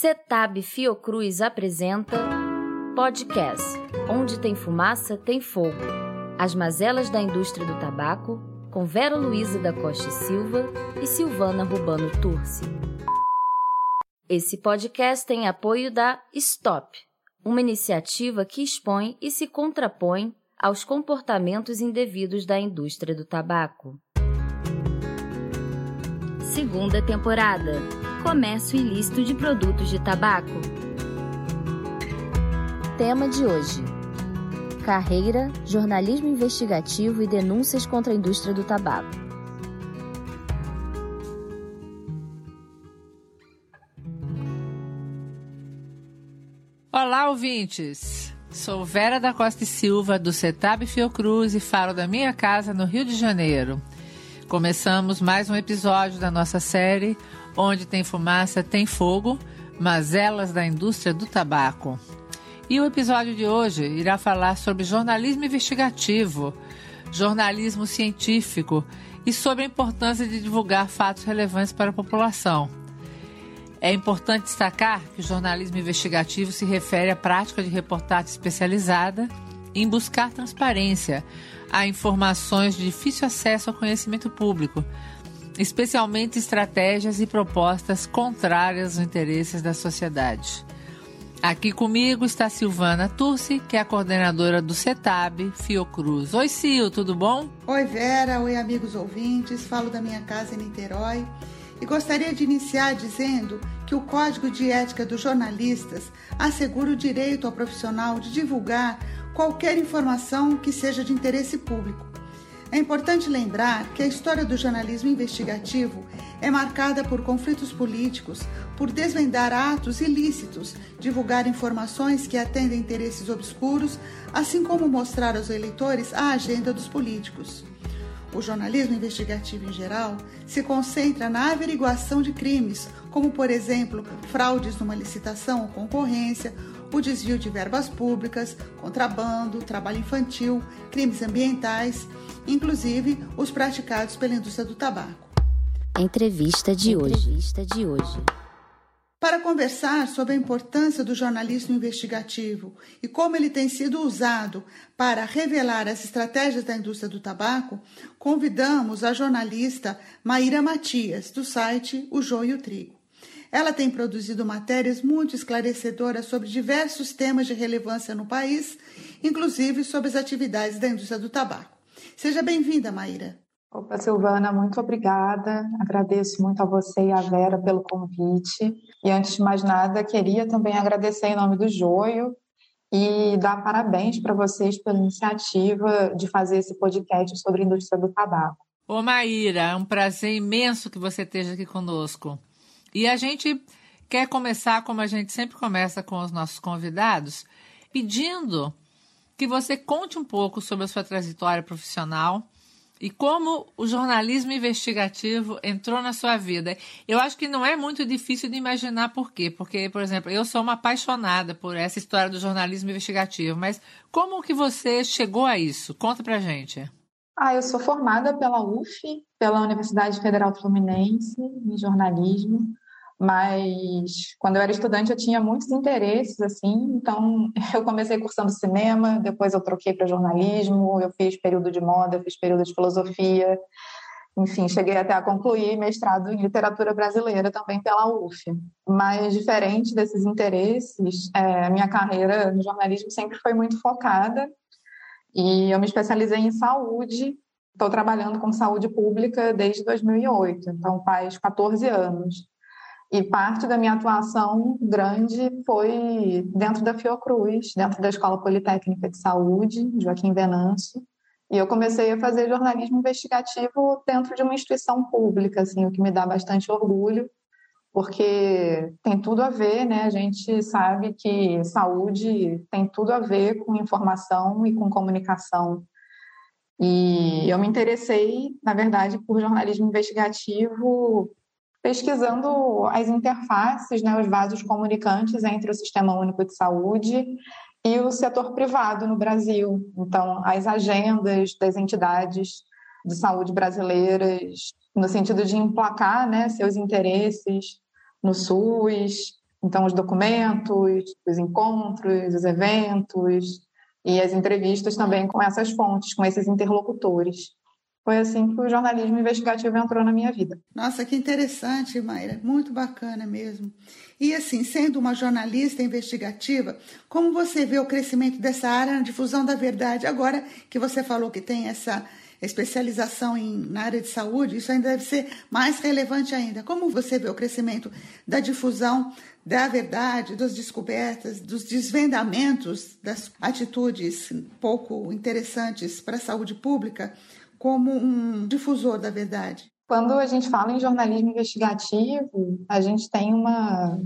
Cetab Fiocruz apresenta podcast Onde tem fumaça, tem fogo. As mazelas da indústria do tabaco, com Vera Luiza da Costa Silva e Silvana Rubano Turci. Esse podcast tem apoio da Stop, uma iniciativa que expõe e se contrapõe aos comportamentos indevidos da indústria do tabaco. Segunda temporada Comércio ilícito de produtos de tabaco. Tema de hoje: Carreira, jornalismo investigativo e denúncias contra a indústria do tabaco. Olá, ouvintes! Sou Vera da Costa e Silva, do Cetab Fiocruz e falo da minha casa no Rio de Janeiro. Começamos mais um episódio da nossa série Onde tem fumaça, tem fogo, mazelas da indústria do tabaco. E o episódio de hoje irá falar sobre jornalismo investigativo, jornalismo científico e sobre a importância de divulgar fatos relevantes para a população. É importante destacar que o jornalismo investigativo se refere à prática de reportagem especializada em buscar transparência a informações de difícil acesso ao conhecimento público, especialmente estratégias e propostas contrárias aos interesses da sociedade. Aqui comigo está Silvana Turci, que é a coordenadora do CETAB Fiocruz. Oi, Sil, tudo bom? Oi, Vera. Oi, amigos ouvintes. Falo da minha casa em Niterói e gostaria de iniciar dizendo que o Código de Ética dos Jornalistas assegura o direito ao profissional de divulgar qualquer informação que seja de interesse público é importante lembrar que a história do jornalismo investigativo é marcada por conflitos políticos, por desvendar atos ilícitos, divulgar informações que atendem interesses obscuros, assim como mostrar aos eleitores a agenda dos políticos. O jornalismo investigativo em geral se concentra na averiguação de crimes, como, por exemplo, fraudes numa licitação ou concorrência, o desvio de verbas públicas, contrabando, trabalho infantil, crimes ambientais, inclusive os praticados pela indústria do tabaco. Entrevista de hoje. Entrevista de hoje. Para conversar sobre a importância do jornalismo investigativo e como ele tem sido usado para revelar as estratégias da indústria do tabaco, convidamos a jornalista Maíra Matias, do site O Joio e o Trigo. Ela tem produzido matérias muito esclarecedoras sobre diversos temas de relevância no país, inclusive sobre as atividades da indústria do tabaco. Seja bem-vinda, Maíra. Opa, Silvana, muito obrigada. Agradeço muito a você e a Vera pelo convite. E antes de mais nada, queria também agradecer em nome do Joio e dar parabéns para vocês pela iniciativa de fazer esse podcast sobre a indústria do tabaco. Ô Maíra, é um prazer imenso que você esteja aqui conosco. E a gente quer começar, como a gente sempre começa com os nossos convidados, pedindo que você conte um pouco sobre a sua trajetória profissional e como o jornalismo investigativo entrou na sua vida. Eu acho que não é muito difícil de imaginar por quê. Porque, por exemplo, eu sou uma apaixonada por essa história do jornalismo investigativo, mas como que você chegou a isso? Conta pra gente. Ah, eu sou formada pela UF, pela Universidade Federal Fluminense, em jornalismo, mas quando eu era estudante eu tinha muitos interesses, assim, então eu comecei cursando cinema, depois eu troquei para jornalismo, eu fiz período de moda, fiz período de filosofia, enfim, cheguei até a concluir mestrado em literatura brasileira também pela UF. Mas diferente desses interesses, é, a minha carreira no jornalismo sempre foi muito focada e eu me especializei em saúde. Estou trabalhando com saúde pública desde 2008, então faz 14 anos. E parte da minha atuação grande foi dentro da Fiocruz, dentro da Escola Politécnica de Saúde, Joaquim Venâncio. E eu comecei a fazer jornalismo investigativo dentro de uma instituição pública, assim, o que me dá bastante orgulho, porque tem tudo a ver, né? A gente sabe que saúde tem tudo a ver com informação e com comunicação. E eu me interessei, na verdade, por jornalismo investigativo, pesquisando as interfaces, né, os vasos comunicantes entre o Sistema Único de Saúde e o setor privado no Brasil. Então, as agendas das entidades de saúde brasileiras, no sentido de emplacar né, seus interesses no SUS, Então, os documentos, os encontros, os eventos e as entrevistas também com essas fontes, com esses interlocutores. Foi assim que o jornalismo investigativo entrou na minha vida. Nossa, que interessante, Mayra. Muito bacana mesmo. E assim, sendo uma jornalista investigativa, como você vê o crescimento dessa área na difusão da verdade? Agora que você falou que tem essa especialização em, na área de saúde, isso ainda deve ser mais relevante ainda. Como você vê o crescimento da difusão da verdade, das descobertas, dos desvendamentos das atitudes pouco interessantes para a saúde pública como um difusor da verdade? Quando a gente fala em jornalismo investigativo, a gente tem uma,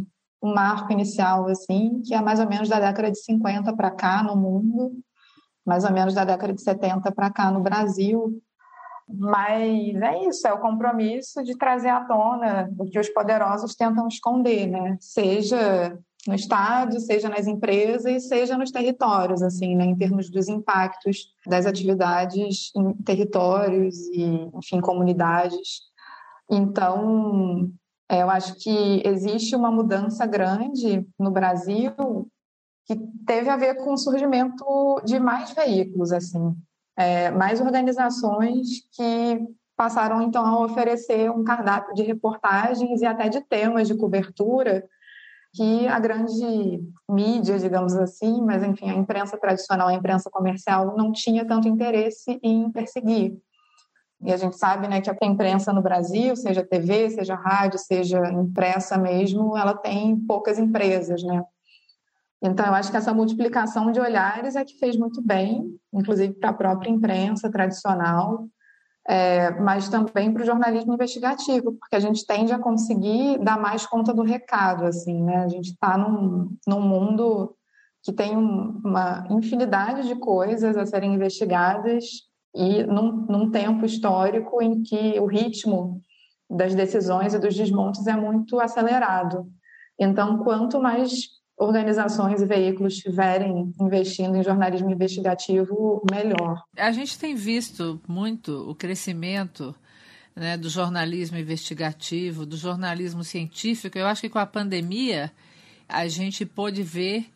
um marco inicial assim, que é mais ou menos da década de 50 para cá no mundo, mais ou menos da década de 70 para cá no Brasil. Mas é isso, é o compromisso de trazer à tona o que os poderosos tentam esconder, né? Seja no Estado, seja nas empresas, seja nos territórios, assim, né? em termos dos impactos das atividades em territórios e, enfim, comunidades. Então, é, eu acho que existe uma mudança grande no Brasil que teve a ver com o surgimento de mais veículos, assim, é, mais organizações que passaram então a oferecer um cardápio de reportagens e até de temas de cobertura que a grande mídia, digamos assim, mas enfim, a imprensa tradicional, a imprensa comercial não tinha tanto interesse em perseguir. E a gente sabe, né, que a imprensa no Brasil, seja TV, seja rádio, seja impressa mesmo, ela tem poucas empresas, né? Então, eu acho que essa multiplicação de olhares é que fez muito bem, inclusive para a própria imprensa tradicional, é, mas também para o jornalismo investigativo, porque a gente tende a conseguir dar mais conta do recado, assim, né? A gente está num, num mundo que tem uma infinidade de coisas a serem investigadas e num, num tempo histórico em que o ritmo das decisões e dos desmontes é muito acelerado. Então, quanto mais organizações e veículos estiverem investindo em jornalismo investigativo, melhor. A gente tem visto muito o crescimento né, do jornalismo investigativo, do jornalismo científico. Eu acho que com a pandemia a gente pôde ver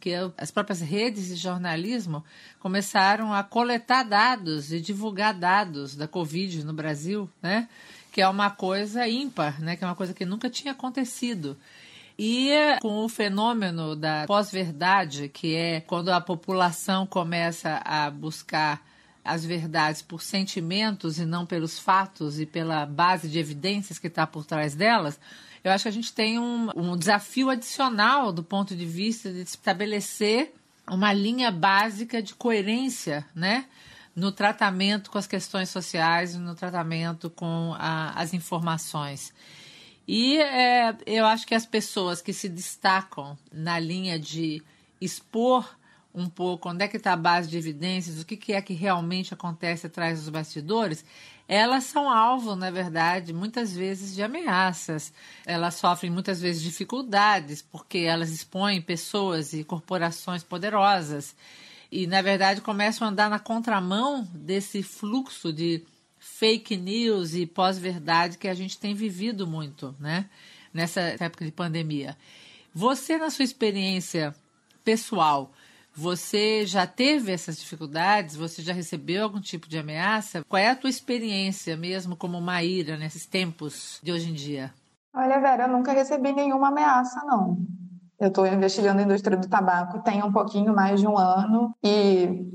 que as próprias redes de jornalismo começaram a coletar dados e divulgar dados da Covid no Brasil, né? Que é uma coisa ímpar, né? Que é uma coisa que nunca tinha acontecido. E com o fenômeno da pós-verdade, que é quando a população começa a buscar as verdades por sentimentos e não pelos fatos e pela base de evidências que está por trás delas, eu acho que a gente tem um, um desafio adicional do ponto de vista de estabelecer uma linha básica de coerência, né? No tratamento com as questões sociais e no tratamento com a, as informações. E é, eu acho que as pessoas que se destacam na linha de expor um pouco onde é que está a base de evidências, o que, que é que realmente acontece atrás dos bastidores, elas são alvo, na verdade, muitas vezes de ameaças. Elas sofrem muitas vezes dificuldades porque elas expõem pessoas e corporações poderosas e, na verdade, começam a andar na contramão desse fluxo de fake news e pós-verdade que a gente tem vivido muito, né? Nessa época de pandemia. Você, na sua experiência pessoal, você já teve essas dificuldades? Você já recebeu algum tipo de ameaça? Qual é a tua experiência mesmo como Maíra nesses tempos de hoje em dia? Olha, Vera, eu nunca recebi nenhuma ameaça, não. Eu estou investigando a indústria do tabaco tem um pouquinho mais de um ano e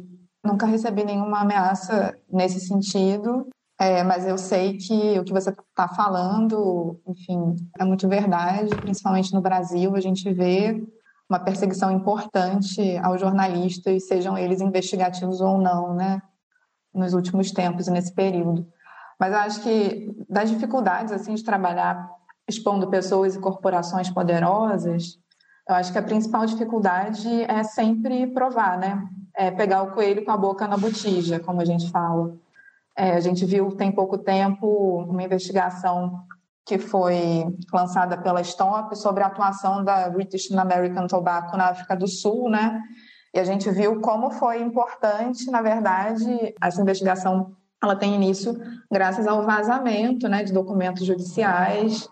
nunca recebi nenhuma ameaça nesse sentido. É, mas eu sei que o que você está falando, enfim, é muito verdade, principalmente no Brasil, a gente vê uma perseguição importante aos jornalistas, sejam eles investigativos ou não, né, nos últimos tempos e nesse período. Mas eu acho que das dificuldades assim de trabalhar expondo pessoas e corporações poderosas, eu acho que a principal dificuldade é sempre provar, né? É pegar o coelho com a boca na botija, como a gente fala. É, a gente viu tem pouco tempo uma investigação que foi lançada pela Stop sobre a atuação da British American Tobacco na África do Sul, né? E a gente viu como foi importante, na verdade, essa investigação ela tem início graças ao vazamento, né, de documentos judiciais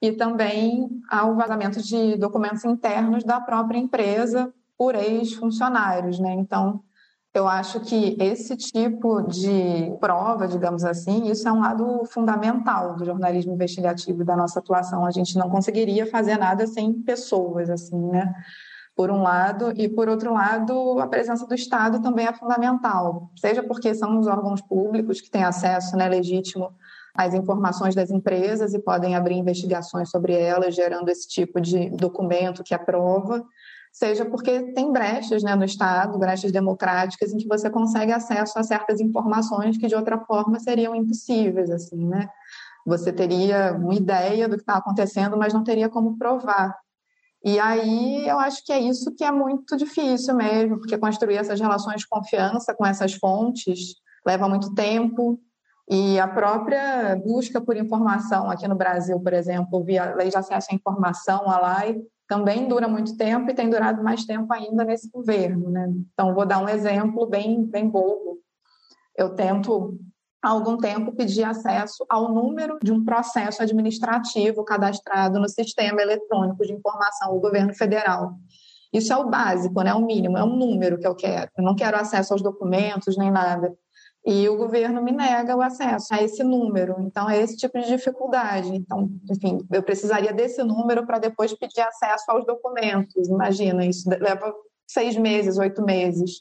e também ao vazamento de documentos internos da própria empresa por ex-funcionários, né? Então, eu acho que esse tipo de prova, digamos assim, isso é um lado fundamental do jornalismo investigativo e da nossa atuação. A gente não conseguiria fazer nada sem pessoas, assim, né? Por um lado, e por outro lado, a presença do Estado também é fundamental, seja porque são os órgãos públicos que têm acesso né, legítimo às informações das empresas e podem abrir investigações sobre elas, gerando esse tipo de documento que aprova, seja porque tem brechas né, no Estado, brechas democráticas, em que você consegue acesso a certas informações que de outra forma seriam impossíveis, assim, né? Você teria uma ideia do que está acontecendo, mas não teria como provar. E aí eu acho que é isso que é muito difícil mesmo, porque construir essas relações de confiança com essas fontes leva muito tempo, e a própria busca por informação aqui no Brasil, por exemplo, via Lei de Acesso à Informação, a LAI, também dura muito tempo e tem durado mais tempo ainda nesse governo. Né? Então, vou dar um exemplo bem, bem bobo. Eu tento, há algum tempo, pedir acesso ao número de um processo administrativo cadastrado no Sistema Eletrônico de Informação do Governo Federal. Isso é o básico, né? é o mínimo, é um número que eu quero. Eu não quero acesso aos documentos nem nada e o governo me nega o acesso a esse número. Então, é esse tipo de dificuldade. Então, enfim, eu precisaria desse número para depois pedir acesso aos documentos. Imagina, isso leva seis meses, oito meses.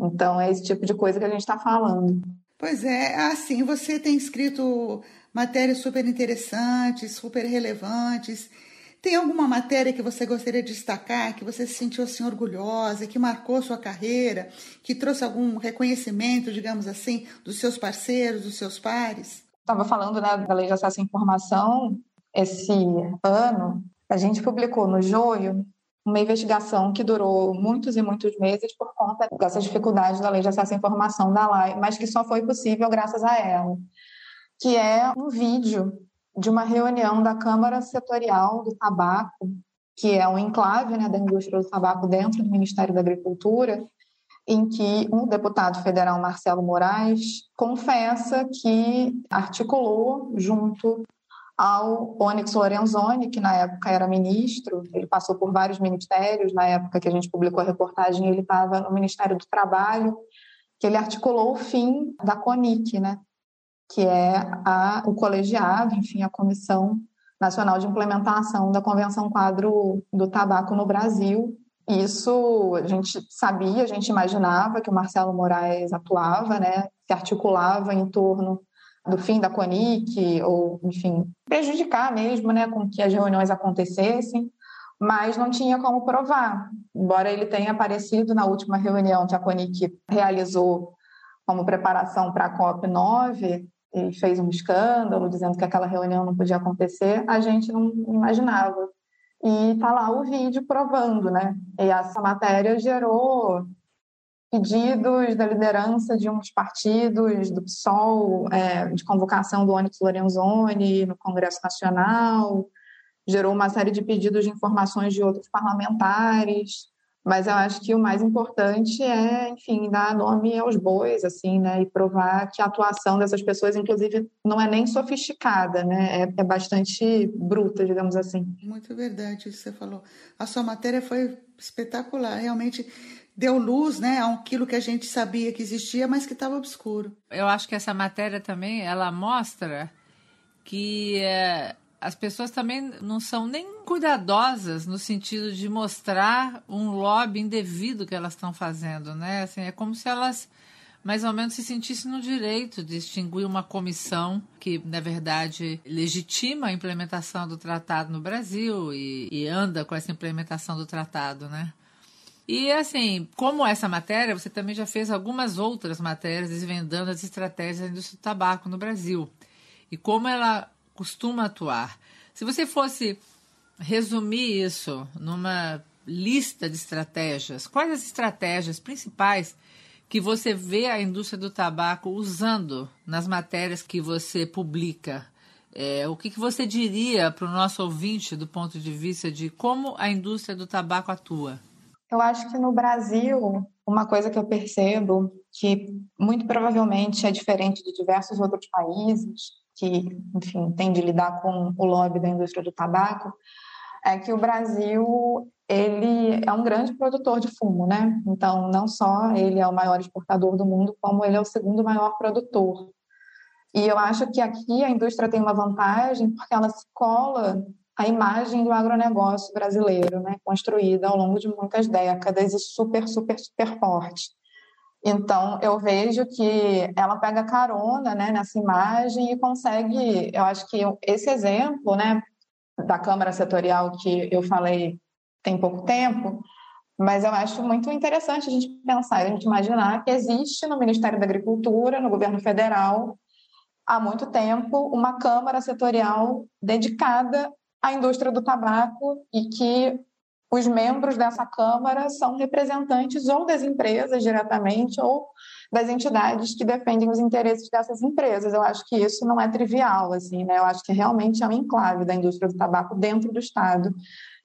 Então, é esse tipo de coisa que a gente está falando. Pois é, assim, você tem escrito matérias super interessantes, super relevantes. Tem alguma matéria que você gostaria de destacar, que você se sentiu assim orgulhosa, que marcou sua carreira, que trouxe algum reconhecimento, digamos assim, dos seus parceiros, dos seus pares? Estava falando né, da Lei de Acesso à Informação. Esse ano, a gente publicou no Joio uma investigação que durou muitos e muitos meses por conta dessas dificuldades da Lei de Acesso à Informação da LAI, mas que só foi possível graças a ela, que é um vídeo de uma reunião da Câmara Setorial do Tabaco, que é um enclave né, da indústria do tabaco dentro do Ministério da Agricultura, em que um deputado federal, Marcelo Moraes, confessa que articulou junto ao Onyx Lorenzoni, que na época era ministro, ele passou por vários ministérios, na época que a gente publicou a reportagem, ele estava no Ministério do Trabalho, que ele articulou o fim da CONIC, né, que é a, o colegiado, enfim, a Comissão Nacional de Implementação da Convenção Quadro do Tabaco no Brasil. Isso a gente sabia, a gente imaginava que o Marcelo Moraes atuava, né, se articulava em torno do fim da CONIC, ou, enfim, prejudicar mesmo, né, com que as reuniões acontecessem, mas não tinha como provar. Embora ele tenha aparecido na última reunião que a CONIC realizou como preparação para a COP9, e fez um escândalo dizendo que aquela reunião não podia acontecer, a gente não imaginava. E tá lá o vídeo provando, né? E essa matéria gerou pedidos da liderança de uns partidos, do PSOL, é, de convocação do Onyx Lorenzoni no Congresso Nacional, gerou uma série de pedidos de informações de outros parlamentares, mas eu acho que o mais importante é, enfim, dar nome aos bois, assim, né? E provar que a atuação dessas pessoas, inclusive, não é nem sofisticada, né? É, é bastante bruta, digamos assim. Muito verdade isso que você falou. A sua matéria foi espetacular, realmente deu luz, né, a aquilo que a gente sabia que existia, mas que estava obscuro. Eu acho que essa matéria também, ela mostra que é, as pessoas também não são nem cuidadosas no sentido de mostrar um lobby indevido que elas estão fazendo, né? Assim, é como se elas mais ou menos se sentissem no direito de extinguir uma comissão que, na verdade, legitima a implementação do tratado no Brasil e, e anda com essa implementação do tratado, né? E assim, como essa matéria, você também já fez algumas outras matérias desvendando as estratégias da indústria do tabaco no Brasil e como ela costuma atuar. Se você fosse resumir isso numa lista de estratégias, quais as estratégias principais que você vê a indústria do tabaco usando nas matérias que você publica? É, o que, que você diria para o nosso ouvinte do ponto de vista de como a indústria do tabaco atua? Eu acho que no Brasil, uma coisa que eu percebo que muito provavelmente é diferente de diversos outros países que, enfim, tem de lidar com o lobby da indústria do tabaco, é que o Brasil ele é um grande produtor de fumo, né? Então, não só ele é o maior exportador do mundo, como ele é o segundo maior produtor. E eu acho que aqui a indústria tem uma vantagem porque ela se cola a imagem do agronegócio brasileiro, né, construída ao longo de muitas décadas e super, super, super forte. Então, eu vejo que ela pega carona né, nessa imagem e consegue, eu acho que esse exemplo né, da Câmara Setorial que eu falei tem pouco tempo, mas eu acho muito interessante a gente pensar, a gente imaginar que existe no Ministério da Agricultura, no governo federal, há muito tempo, uma Câmara Setorial dedicada à indústria do tabaco e que os membros dessa Câmara são representantes ou das empresas diretamente ou das entidades que defendem os interesses dessas empresas. Eu acho que isso não é trivial, assim, né? Eu acho que realmente é um enclave da indústria do tabaco dentro do Estado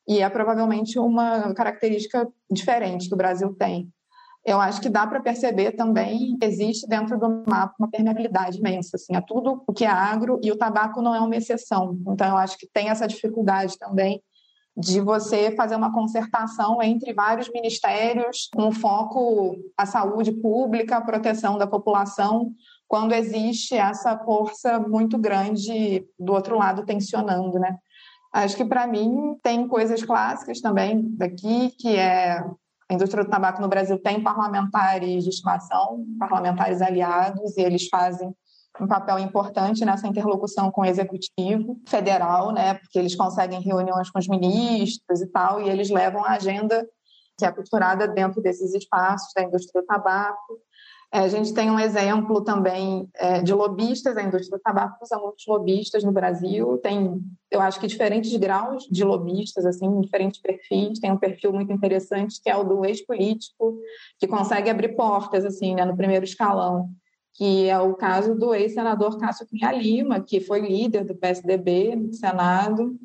e é provavelmente uma característica diferente que o Brasil tem. Eu acho que dá para perceber também existe dentro do mapa uma permeabilidade imensa, assim, a tudo o que é agro e o tabaco não é uma exceção. Então, eu acho que tem essa dificuldade também de você fazer uma concertação entre vários ministérios com foco à saúde pública, à proteção da população, quando existe essa força muito grande do outro lado tensionando, né? Acho que para mim tem coisas clássicas também daqui, que é a indústria do tabaco no Brasil tem parlamentares de estimação, parlamentares aliados, e eles fazem um papel importante nessa interlocução com o executivo federal, né, porque eles conseguem reuniões com os ministros e tal, e eles levam a agenda que é culturada dentro desses espaços da indústria do tabaco. É, a gente tem um exemplo também é, de lobistas da indústria do tabaco, são muitos lobistas no Brasil, tem, eu acho que diferentes graus de lobistas, assim, diferentes perfis, tem um perfil muito interessante que é o do ex-político, que consegue abrir portas, assim, né, no primeiro escalão que é o caso do ex-senador Cássio Cunha Lima, que foi líder do PSDB no Senado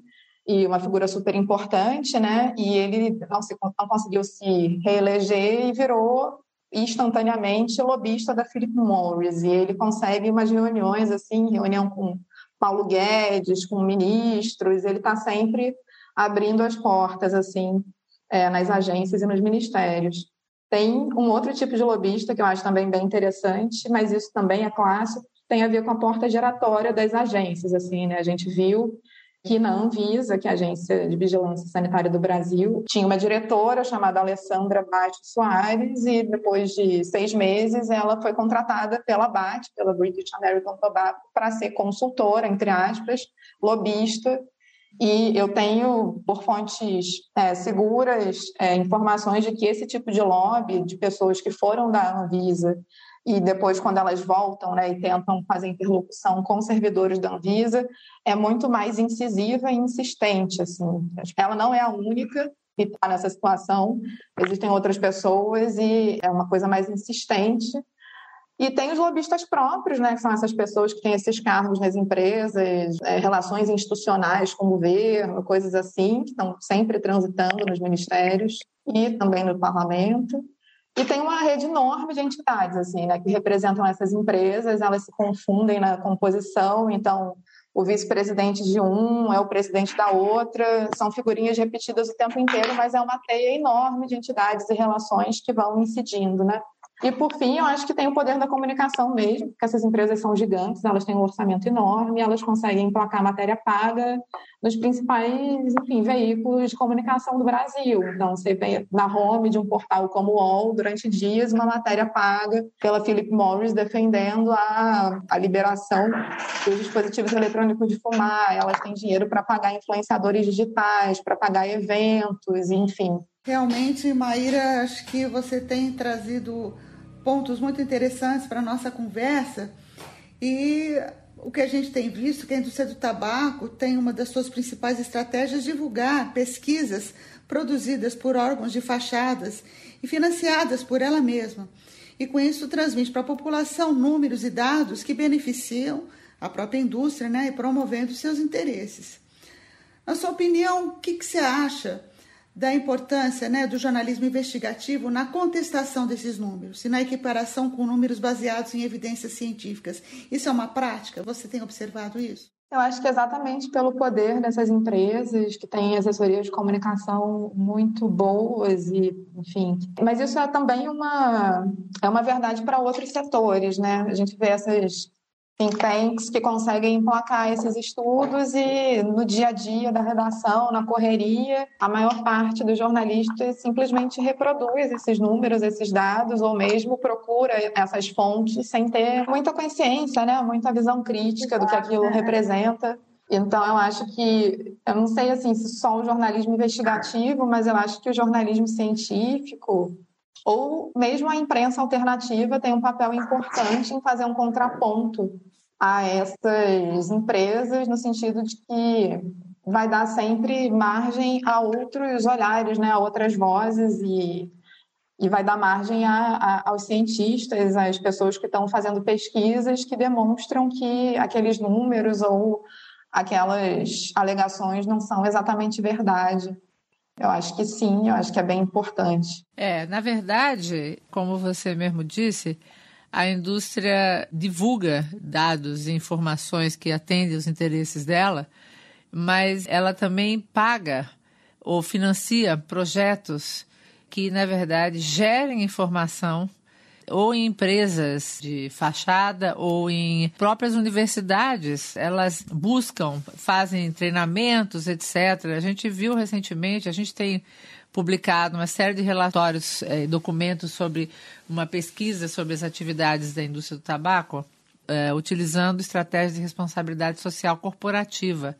e uma figura super importante, né? E ele não, se, não conseguiu se reeleger e virou instantaneamente lobista da Philip Morris. E ele consegue umas reuniões, assim, reunião com Paulo Guedes, com ministros, ele está sempre abrindo as portas, assim, é, nas agências e nos ministérios. Tem um outro tipo de lobista que eu acho também bem interessante, mas isso também é clássico, tem a ver com a porta giratória das agências. Assim, né? A gente viu que na Anvisa, que é a Agência de Vigilância Sanitária do Brasil, tinha uma diretora chamada Alessandra Bate Soares e depois de seis meses ela foi contratada pela BAT, pela British American Tobacco, para ser consultora, entre aspas, lobista e eu tenho, por fontes é, seguras, é, informações de que esse tipo de lobby de pessoas que foram da Anvisa e depois, quando elas voltam né, e tentam fazer interlocução com servidores da Anvisa, é muito mais incisiva e insistente. Assim. Ela não é a única que está nessa situação, existem outras pessoas e é uma coisa mais insistente e tem os lobistas próprios, né, que são essas pessoas que têm esses cargos nas empresas, é, relações institucionais com o governo, coisas assim, que estão sempre transitando nos ministérios e também no parlamento. E tem uma rede enorme de entidades, assim, né, que representam essas empresas, elas se confundem na composição, então o vice-presidente de um é o presidente da outra, são figurinhas repetidas o tempo inteiro, mas é uma teia enorme de entidades e relações que vão incidindo, né? E, por fim, eu acho que tem o poder da comunicação mesmo, porque essas empresas são gigantes, elas têm um orçamento enorme, elas conseguem emplacar matéria paga nos principais, enfim, veículos de comunicação do Brasil. Então, você vê na home de um portal como o UOL, durante dias, uma matéria paga pela Philip Morris defendendo a, a liberação dos dispositivos eletrônicos de fumar. Elas têm dinheiro para pagar influenciadores digitais, para pagar eventos, enfim. Realmente, Maíra, acho que você tem trazido pontos muito interessantes para a nossa conversa. E o que a gente tem visto que a indústria do tabaco tem uma das suas principais estratégias divulgar pesquisas produzidas por órgãos de fachadas e financiadas por ela mesma. E com isso transmite para a população números e dados que beneficiam a própria indústria né, e promovendo seus interesses. Na sua opinião, o que, que você acha da importância né, do jornalismo investigativo na contestação desses números e na equiparação com números baseados em evidências científicas. Isso é uma prática? Você tem observado isso? Eu acho que exatamente pelo poder dessas empresas que têm assessorias de comunicação muito boas e, enfim. Mas isso é também uma é uma verdade para outros setores, né? A gente vê essas think tanks que conseguem emplacar esses estudos e no dia a dia da redação, na correria, a maior parte dos jornalistas simplesmente reproduz esses números, esses dados, ou mesmo procura essas fontes sem ter muita consciência, né? muita visão crítica do que aquilo representa. Então, eu acho que, eu não sei assim, se só o jornalismo investigativo, mas eu acho que o jornalismo científico ou mesmo a imprensa alternativa tem um papel importante em fazer um contraponto a essas empresas, no sentido de que vai dar sempre margem a outros olhares, né, a outras vozes e, e vai dar margem a, a, aos cientistas, às pessoas que estão fazendo pesquisas que demonstram que aqueles números ou aquelas alegações não são exatamente verdade. Eu acho que sim, eu acho que é bem importante. É, na verdade, como você mesmo disse, a indústria divulga dados e informações que atendem os interesses dela, mas ela também paga ou financia projetos que, na verdade, gerem informação ou em empresas de fachada ou em próprias universidades. Elas buscam, fazem treinamentos, etc. A gente viu recentemente, a gente tem publicado uma série de relatórios e eh, documentos sobre uma pesquisa sobre as atividades da indústria do tabaco, eh, utilizando estratégias de responsabilidade social corporativa.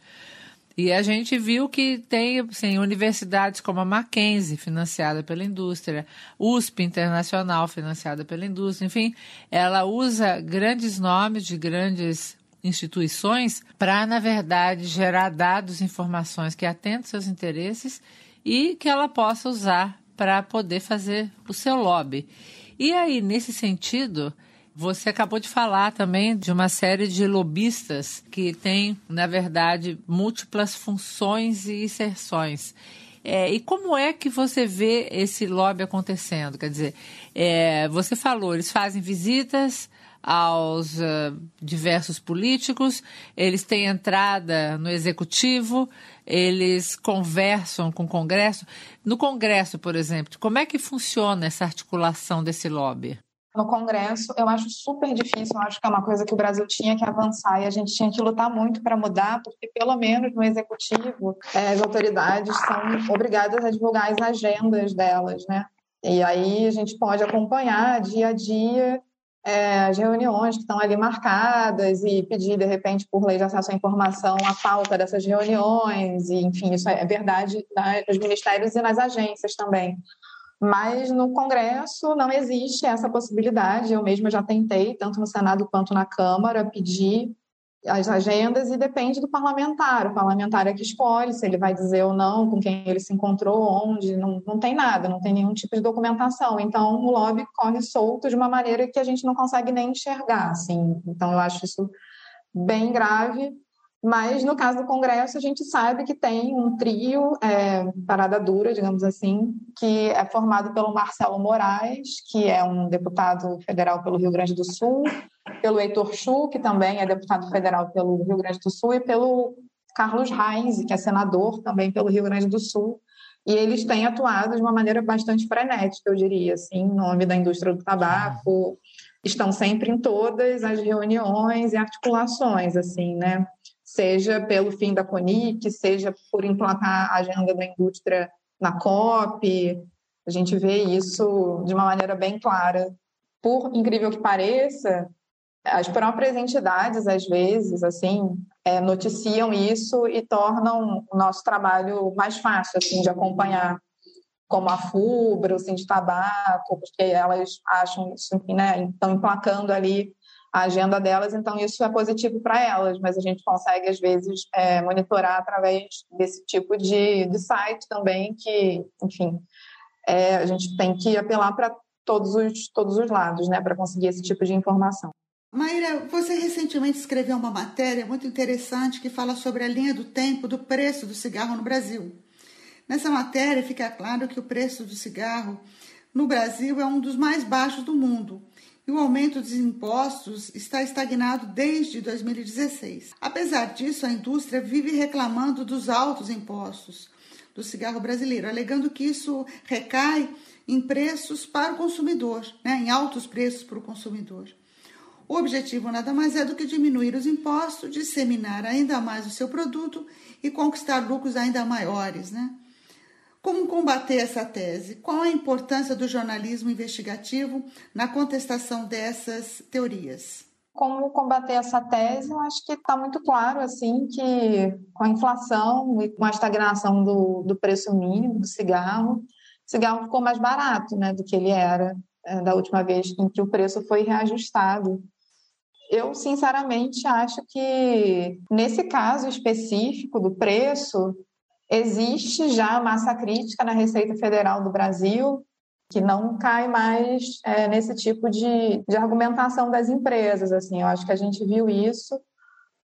E a gente viu que tem assim, universidades como a Mackenzie, financiada pela indústria, USP Internacional, financiada pela indústria, enfim, ela usa grandes nomes de grandes instituições para, na verdade, gerar dados e informações que atendam seus interesses e que ela possa usar para poder fazer o seu lobby. E aí, nesse sentido, você acabou de falar também de uma série de lobistas que têm, na verdade, múltiplas funções e inserções. É, e como é que você vê esse lobby acontecendo? Quer dizer, é, você falou, eles fazem visitas aos uh, diversos políticos, eles têm entrada no executivo, eles conversam com o Congresso. No Congresso, por exemplo, como é que funciona essa articulação desse lobby? No Congresso, eu acho super difícil, eu acho que é uma coisa que o Brasil tinha que avançar e a gente tinha que lutar muito para mudar, porque pelo menos no Executivo, é, as autoridades são obrigadas a divulgar as agendas delas, né? E aí a gente pode acompanhar dia a dia é, as reuniões que estão ali marcadas e pedir, de repente, por lei de acesso à informação, a falta dessas reuniões, e, enfim, isso é verdade nos ministérios e nas agências também. Mas no Congresso não existe essa possibilidade. Eu mesma já tentei, tanto no Senado quanto na Câmara, pedir as agendas e depende do parlamentar. O parlamentar é que escolhe se ele vai dizer ou não com quem ele se encontrou, onde, não, não tem nada, não tem nenhum tipo de documentação. Então, o lobby corre solto de uma maneira que a gente não consegue nem enxergar. Assim. Então, eu acho isso bem grave. Mas, no caso do Congresso, a gente sabe que tem um trio, é, parada dura, digamos assim, que é formado pelo Marcelo Moraes, que é um deputado federal pelo Rio Grande do Sul, pelo Heitor Chu, que também é deputado federal pelo Rio Grande do Sul, e pelo Carlos Reis, que é senador também pelo Rio Grande do Sul. E eles têm atuado de uma maneira bastante frenética, eu diria, assim, em nome da indústria do tabaco. Estão sempre em todas as reuniões e articulações, assim, né? Seja pelo fim da CONIC, seja por implantar a agenda da indústria na COP. A gente vê isso de uma maneira bem clara. Por incrível que pareça, as próprias entidades, às vezes, assim, é, noticiam isso e tornam o nosso trabalho mais fácil, assim, de acompanhar, como a FUBRA, o Cindy Tabaco, porque elas acham isso, né, estão emplacando ali a agenda delas, então isso é positivo para elas, mas a gente consegue, às vezes, é, monitorar através desse tipo de, de site também, que, enfim, é, a gente tem que apelar para todos os, todos os lados, né, para conseguir esse tipo de informação. Maíra, você recentemente escreveu uma matéria muito interessante que fala sobre a linha do tempo do preço do cigarro no Brasil. Nessa matéria fica claro que o preço do cigarro no Brasil é um dos mais baixos do mundo e o aumento dos impostos está estagnado desde 2016. Apesar disso, a indústria vive reclamando dos altos impostos do cigarro brasileiro, alegando que isso recai em preços para o consumidor, né, em altos preços para o consumidor. O objetivo nada mais é do que diminuir os impostos, disseminar ainda mais o seu produto e conquistar lucros ainda maiores. Né? Como combater essa tese? Qual a importância do jornalismo investigativo na contestação dessas teorias? Como combater essa tese? Eu acho que está muito claro assim que com a inflação e com a estagnação do, do preço mínimo do cigarro, o cigarro ficou mais barato né, do que ele era é, da última vez em que o preço foi reajustado. Eu, sinceramente, acho que nesse caso específico do preço, existe já massa crítica na Receita Federal do Brasil, que não cai mais é, nesse tipo de, de argumentação das empresas. Assim, eu acho que a gente viu isso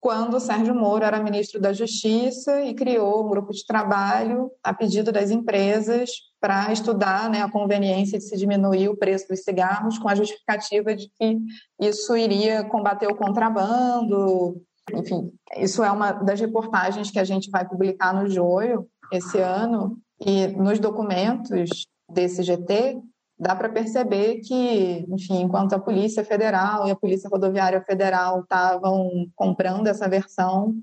quando o Sérgio Moro era ministro da Justiça e criou um grupo de trabalho a pedido das empresas para estudar né, a conveniência de se diminuir o preço dos cigarros com a justificativa de que isso iria combater o contrabando. Enfim, isso é uma das reportagens que a gente vai publicar no Joio esse ano. E nos documentos desse GT dá para perceber que, enfim, enquanto a Polícia Federal e a Polícia Rodoviária Federal estavam comprando essa versão,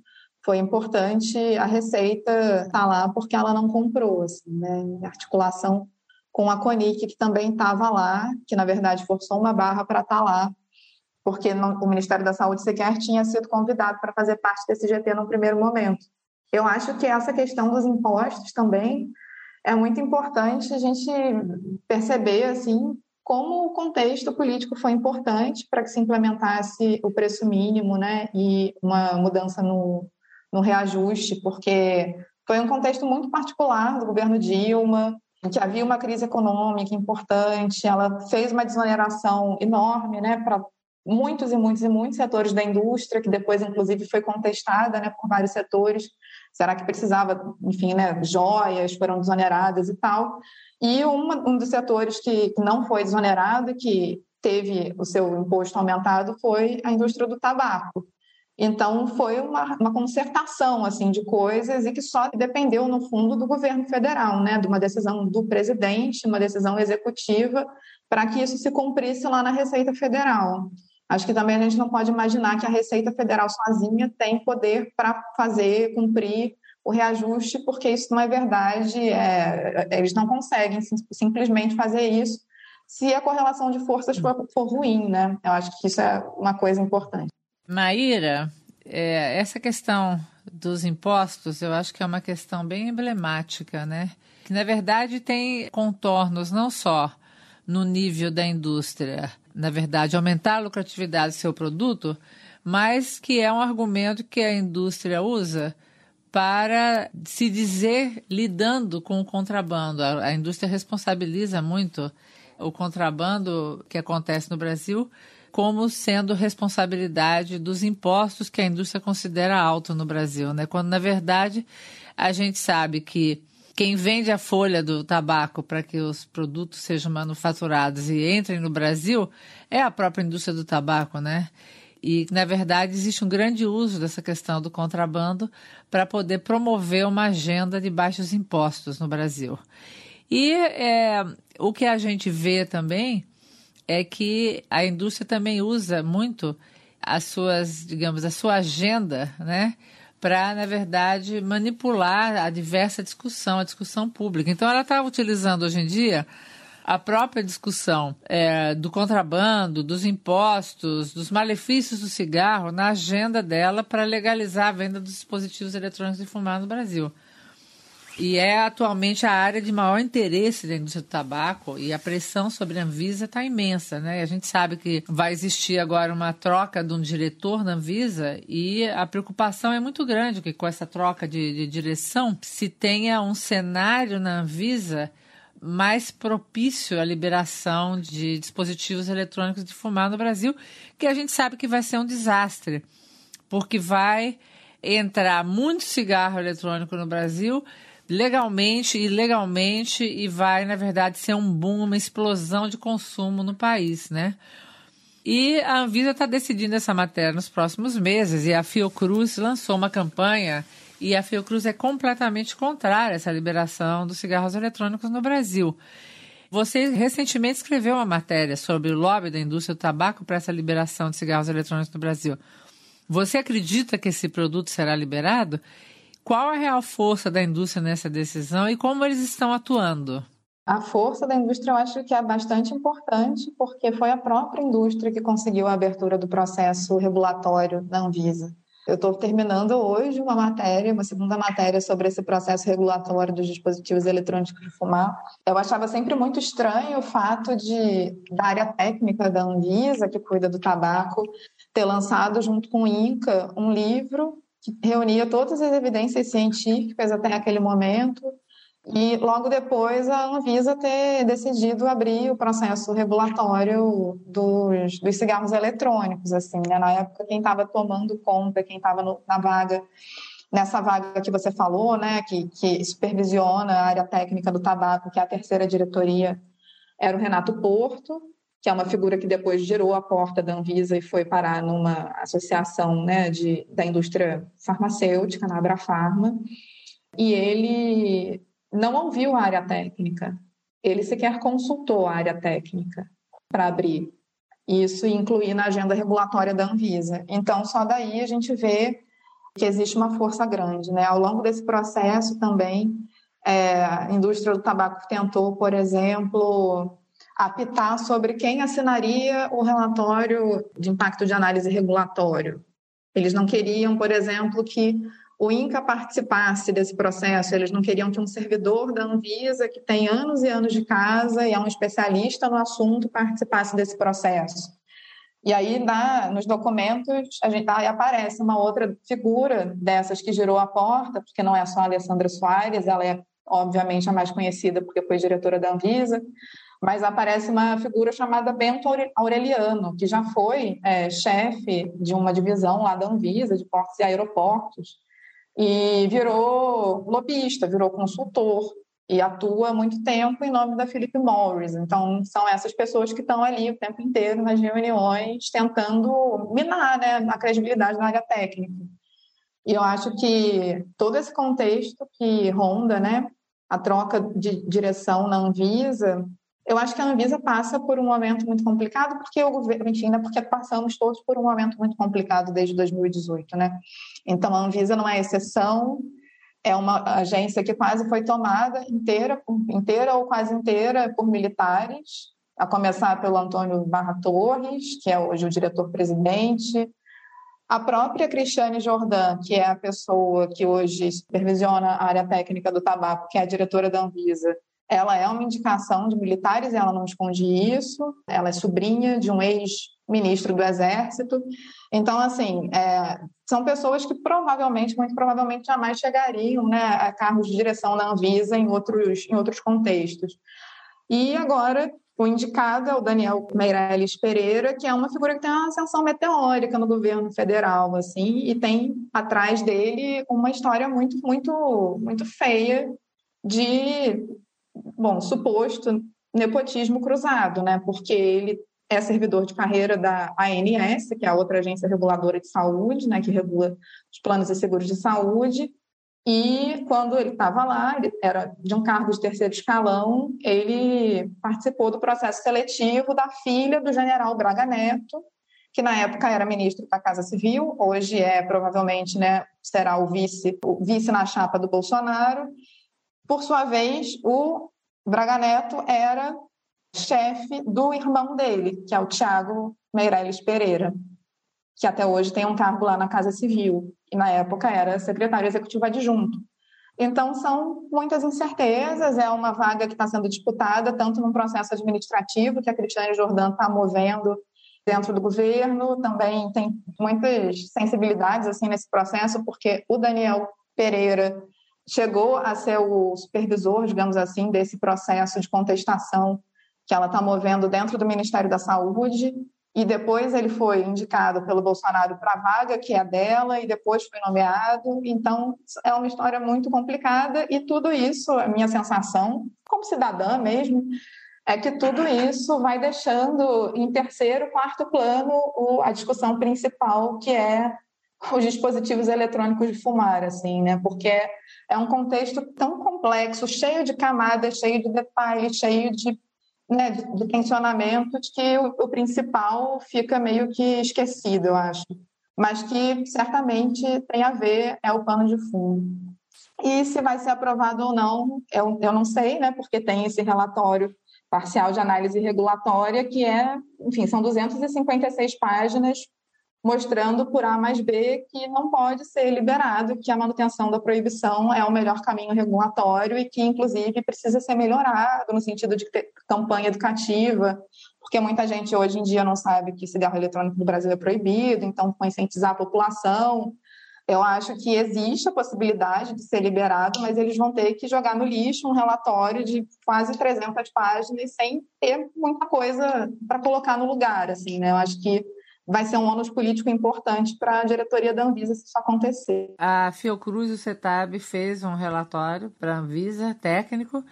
foi importante a Receita estar lá porque ela não comprou, assim, né, em articulação com a CONIC, que também estava lá, que na verdade forçou uma barra para estar tá lá, porque o Ministério da Saúde sequer tinha sido convidado para fazer parte desse GT no primeiro momento. Eu acho que essa questão dos impostos também é muito importante a gente perceber assim como o contexto político foi importante para que se implementasse o preço mínimo, né, e uma mudança no, no reajuste, porque foi um contexto muito particular do governo Dilma, em que havia uma crise econômica importante, ela fez uma desoneração enorme, né, para muitos e muitos e muitos setores da indústria, que depois, inclusive, foi contestada né, por vários setores, Será que precisava, enfim, né, joias foram desoneradas e tal. E uma, um dos setores que, que não foi desonerado, que teve o seu imposto aumentado, foi a indústria do tabaco. Então, foi uma, uma concertação assim, de coisas e que só dependeu, no fundo, do governo federal, né? de uma decisão do presidente, uma decisão executiva, para que isso se cumprisse lá na Receita Federal. Acho que também a gente não pode imaginar que a Receita Federal sozinha tem poder para fazer, cumprir o reajuste, porque isso não é verdade. É, eles não conseguem sim, simplesmente fazer isso se a correlação de forças for, for, ruim, né? Eu acho que isso é uma coisa importante. Maíra, é, essa questão dos impostos, eu acho que é uma questão bem emblemática, né? Que na verdade tem contornos não só no nível da indústria, na verdade, aumentar a lucratividade do seu produto, mas que é um argumento que a indústria usa para se dizer lidando com o contrabando. A, indústria responsabiliza muito o contrabando que acontece no Brasil como sendo responsabilidade dos impostos que a indústria considera alto no Brasil, né? Quando na verdade a gente sabe que quem vende a folha do tabaco para que os produtos sejam manufaturados e entrem no Brasil é a própria indústria do tabaco, né? E, na verdade, existe um grande uso dessa questão do contrabando para poder promover uma agenda de baixos impostos no Brasil. E é, o que a gente vê também é que a indústria também usa muito as suas, digamos, a sua agenda, né? Para, na verdade, manipular a diversa discussão, a discussão pública. Então, ela está utilizando hoje em dia a própria discussão é, do contrabando, dos impostos, dos malefícios do cigarro na agenda dela para legalizar a venda dos dispositivos eletrônicos de fumar no Brasil e é atualmente a área de maior interesse da indústria do tabaco e a pressão sobre a Anvisa está imensa, né? A gente sabe que vai existir agora uma troca de um diretor na Anvisa e a preocupação é muito grande que com essa troca de, de direção se tenha um cenário na Anvisa mais propício à liberação de dispositivos eletrônicos de fumar no Brasil, que a gente sabe que vai ser um desastre, porque vai entrar muito cigarro eletrônico no Brasil legalmente e legalmente e vai, na verdade, ser um boom, uma explosão de consumo no país, né? E a Anvisa está decidindo essa matéria nos próximos meses e a Fiocruz lançou uma campanha e a Fiocruz é completamente contrária a essa liberação dos cigarros eletrônicos no Brasil. Você recentemente escreveu uma matéria sobre o lobby da indústria do tabaco para essa liberação de cigarros eletrônicos no Brasil. Você acredita que esse produto será liberado? Qual a real força da indústria nessa decisão e como eles estão atuando? A força da indústria eu acho que é bastante importante, porque foi a própria indústria que conseguiu a abertura do processo regulatório da Anvisa. Eu estou terminando hoje uma matéria, uma segunda matéria sobre esse processo regulatório dos dispositivos eletrônicos de fumar. Eu achava sempre muito estranho o fato de da área técnica da Anvisa, que cuida do tabaco, ter lançado junto com o INCA um livro que reunia todas as evidências científicas até aquele momento e logo depois a Anvisa ter decidido abrir o processo regulatório dos, dos cigarros eletrônicos, assim, né? Na época quem estava tomando conta, quem estava na vaga, nessa vaga que você falou, né, que, que supervisiona a área técnica do tabaco, que é a terceira diretoria, era o Renato Porto, que é uma figura que depois girou a porta da Anvisa e foi parar numa associação né, de, da indústria farmacêutica, na Abrafarma, e ele não ouviu a área técnica, ele sequer consultou a área técnica para abrir. Isso incluir na agenda regulatória da Anvisa. Então, só daí a gente vê que existe uma força grande. Né? Ao longo desse processo também, é, a indústria do tabaco tentou, por exemplo, apitar sobre quem assinaria o relatório de impacto de análise regulatório. Eles não queriam, por exemplo, que o INCA participasse desse processo, eles não queriam que um servidor da Anvisa, que tem anos e anos de casa e é um especialista no assunto, participasse desse processo. E aí, na, nos documentos, a gente, aí aparece uma outra figura dessas que girou a porta, porque não é só a Alessandra Soares, ela é, obviamente, a mais conhecida porque foi diretora da Anvisa, mas aparece uma figura chamada Bento Aureliano, que já foi é, chefe de uma divisão lá da Anvisa, de portos e aeroportos, e virou lobista, virou consultor, e atua há muito tempo em nome da Philip Morris. Então, são essas pessoas que estão ali o tempo inteiro nas reuniões, tentando minar né, a credibilidade na área técnica. E eu acho que todo esse contexto que ronda né, a troca de direção na Anvisa eu acho que a Anvisa passa por um momento muito complicado, porque o governo, enfim, né, porque passamos todos por um momento muito complicado desde 2018, né? Então, a Anvisa não é exceção, é uma agência que quase foi tomada inteira, inteira ou quase inteira por militares, a começar pelo Antônio Barra Torres, que é hoje o diretor-presidente, a própria Cristiane Jordan, que é a pessoa que hoje supervisiona a área técnica do tabaco, que é a diretora da Anvisa, ela é uma indicação de militares, ela não esconde isso. Ela é sobrinha de um ex-ministro do Exército. Então, assim, é, são pessoas que provavelmente, muito provavelmente, jamais chegariam né, a cargos de direção na Anvisa em outros, em outros contextos. E agora, o indicado é o Daniel Meirelles Pereira, que é uma figura que tem uma ascensão meteórica no governo federal, assim, e tem atrás dele uma história muito, muito, muito feia de bom, suposto nepotismo cruzado, né? Porque ele é servidor de carreira da ANS, que é a outra agência reguladora de saúde, né, que regula os planos e seguros de saúde. E quando ele estava lá, ele era de um cargo de terceiro escalão, ele participou do processo seletivo da filha do general Braga Neto, que na época era ministro da Casa Civil, hoje é provavelmente, né, será o vice, o vice na chapa do Bolsonaro. Por sua vez, o Braga Neto era chefe do irmão dele, que é o Tiago Meirelles Pereira, que até hoje tem um cargo lá na Casa Civil, e na época era secretário executivo adjunto. Então, são muitas incertezas, é uma vaga que está sendo disputada tanto no processo administrativo, que a Cristiane Jordan está movendo dentro do governo, também tem muitas sensibilidades assim nesse processo, porque o Daniel Pereira chegou a ser o supervisor, digamos assim, desse processo de contestação que ela está movendo dentro do Ministério da Saúde. e depois ele foi indicado pelo Bolsonaro para a vaga que é dela e depois foi nomeado. Então é uma história muito complicada e tudo isso, a minha sensação como cidadã mesmo, é que tudo isso vai deixando em terceiro, quarto plano a discussão principal que é os dispositivos eletrônicos de fumar, assim, né? Porque é um contexto tão complexo, cheio de camadas, cheio de detalhes, cheio de né, de, de tensionamento de que o, o, principal fica meio que esquecido, eu acho. Mas que certamente tem a ver, é o pano de fundo. E se vai ser aprovado ou não, eu, eu não sei, né, porque tem esse relatório parcial de análise regulatória, que é, enfim, são 256 páginas mostrando por A mais B que não pode ser liberado, que a manutenção da proibição é o melhor caminho regulatório e que, inclusive, precisa ser melhorado no sentido de ter campanha educativa, porque muita gente hoje em dia não sabe que cigarro eletrônico no Brasil é proibido, então conscientizar a população. Eu acho que existe a possibilidade de ser liberado, mas eles vão ter que jogar no lixo um relatório de quase 300 páginas sem ter muita coisa para colocar no lugar, assim, né? Eu acho que vai ser um ônus político importante para a diretoria da Anvisa se isso acontecer. A Fiocruz e o CETAB fez um relatório para a Anvisa, técnico,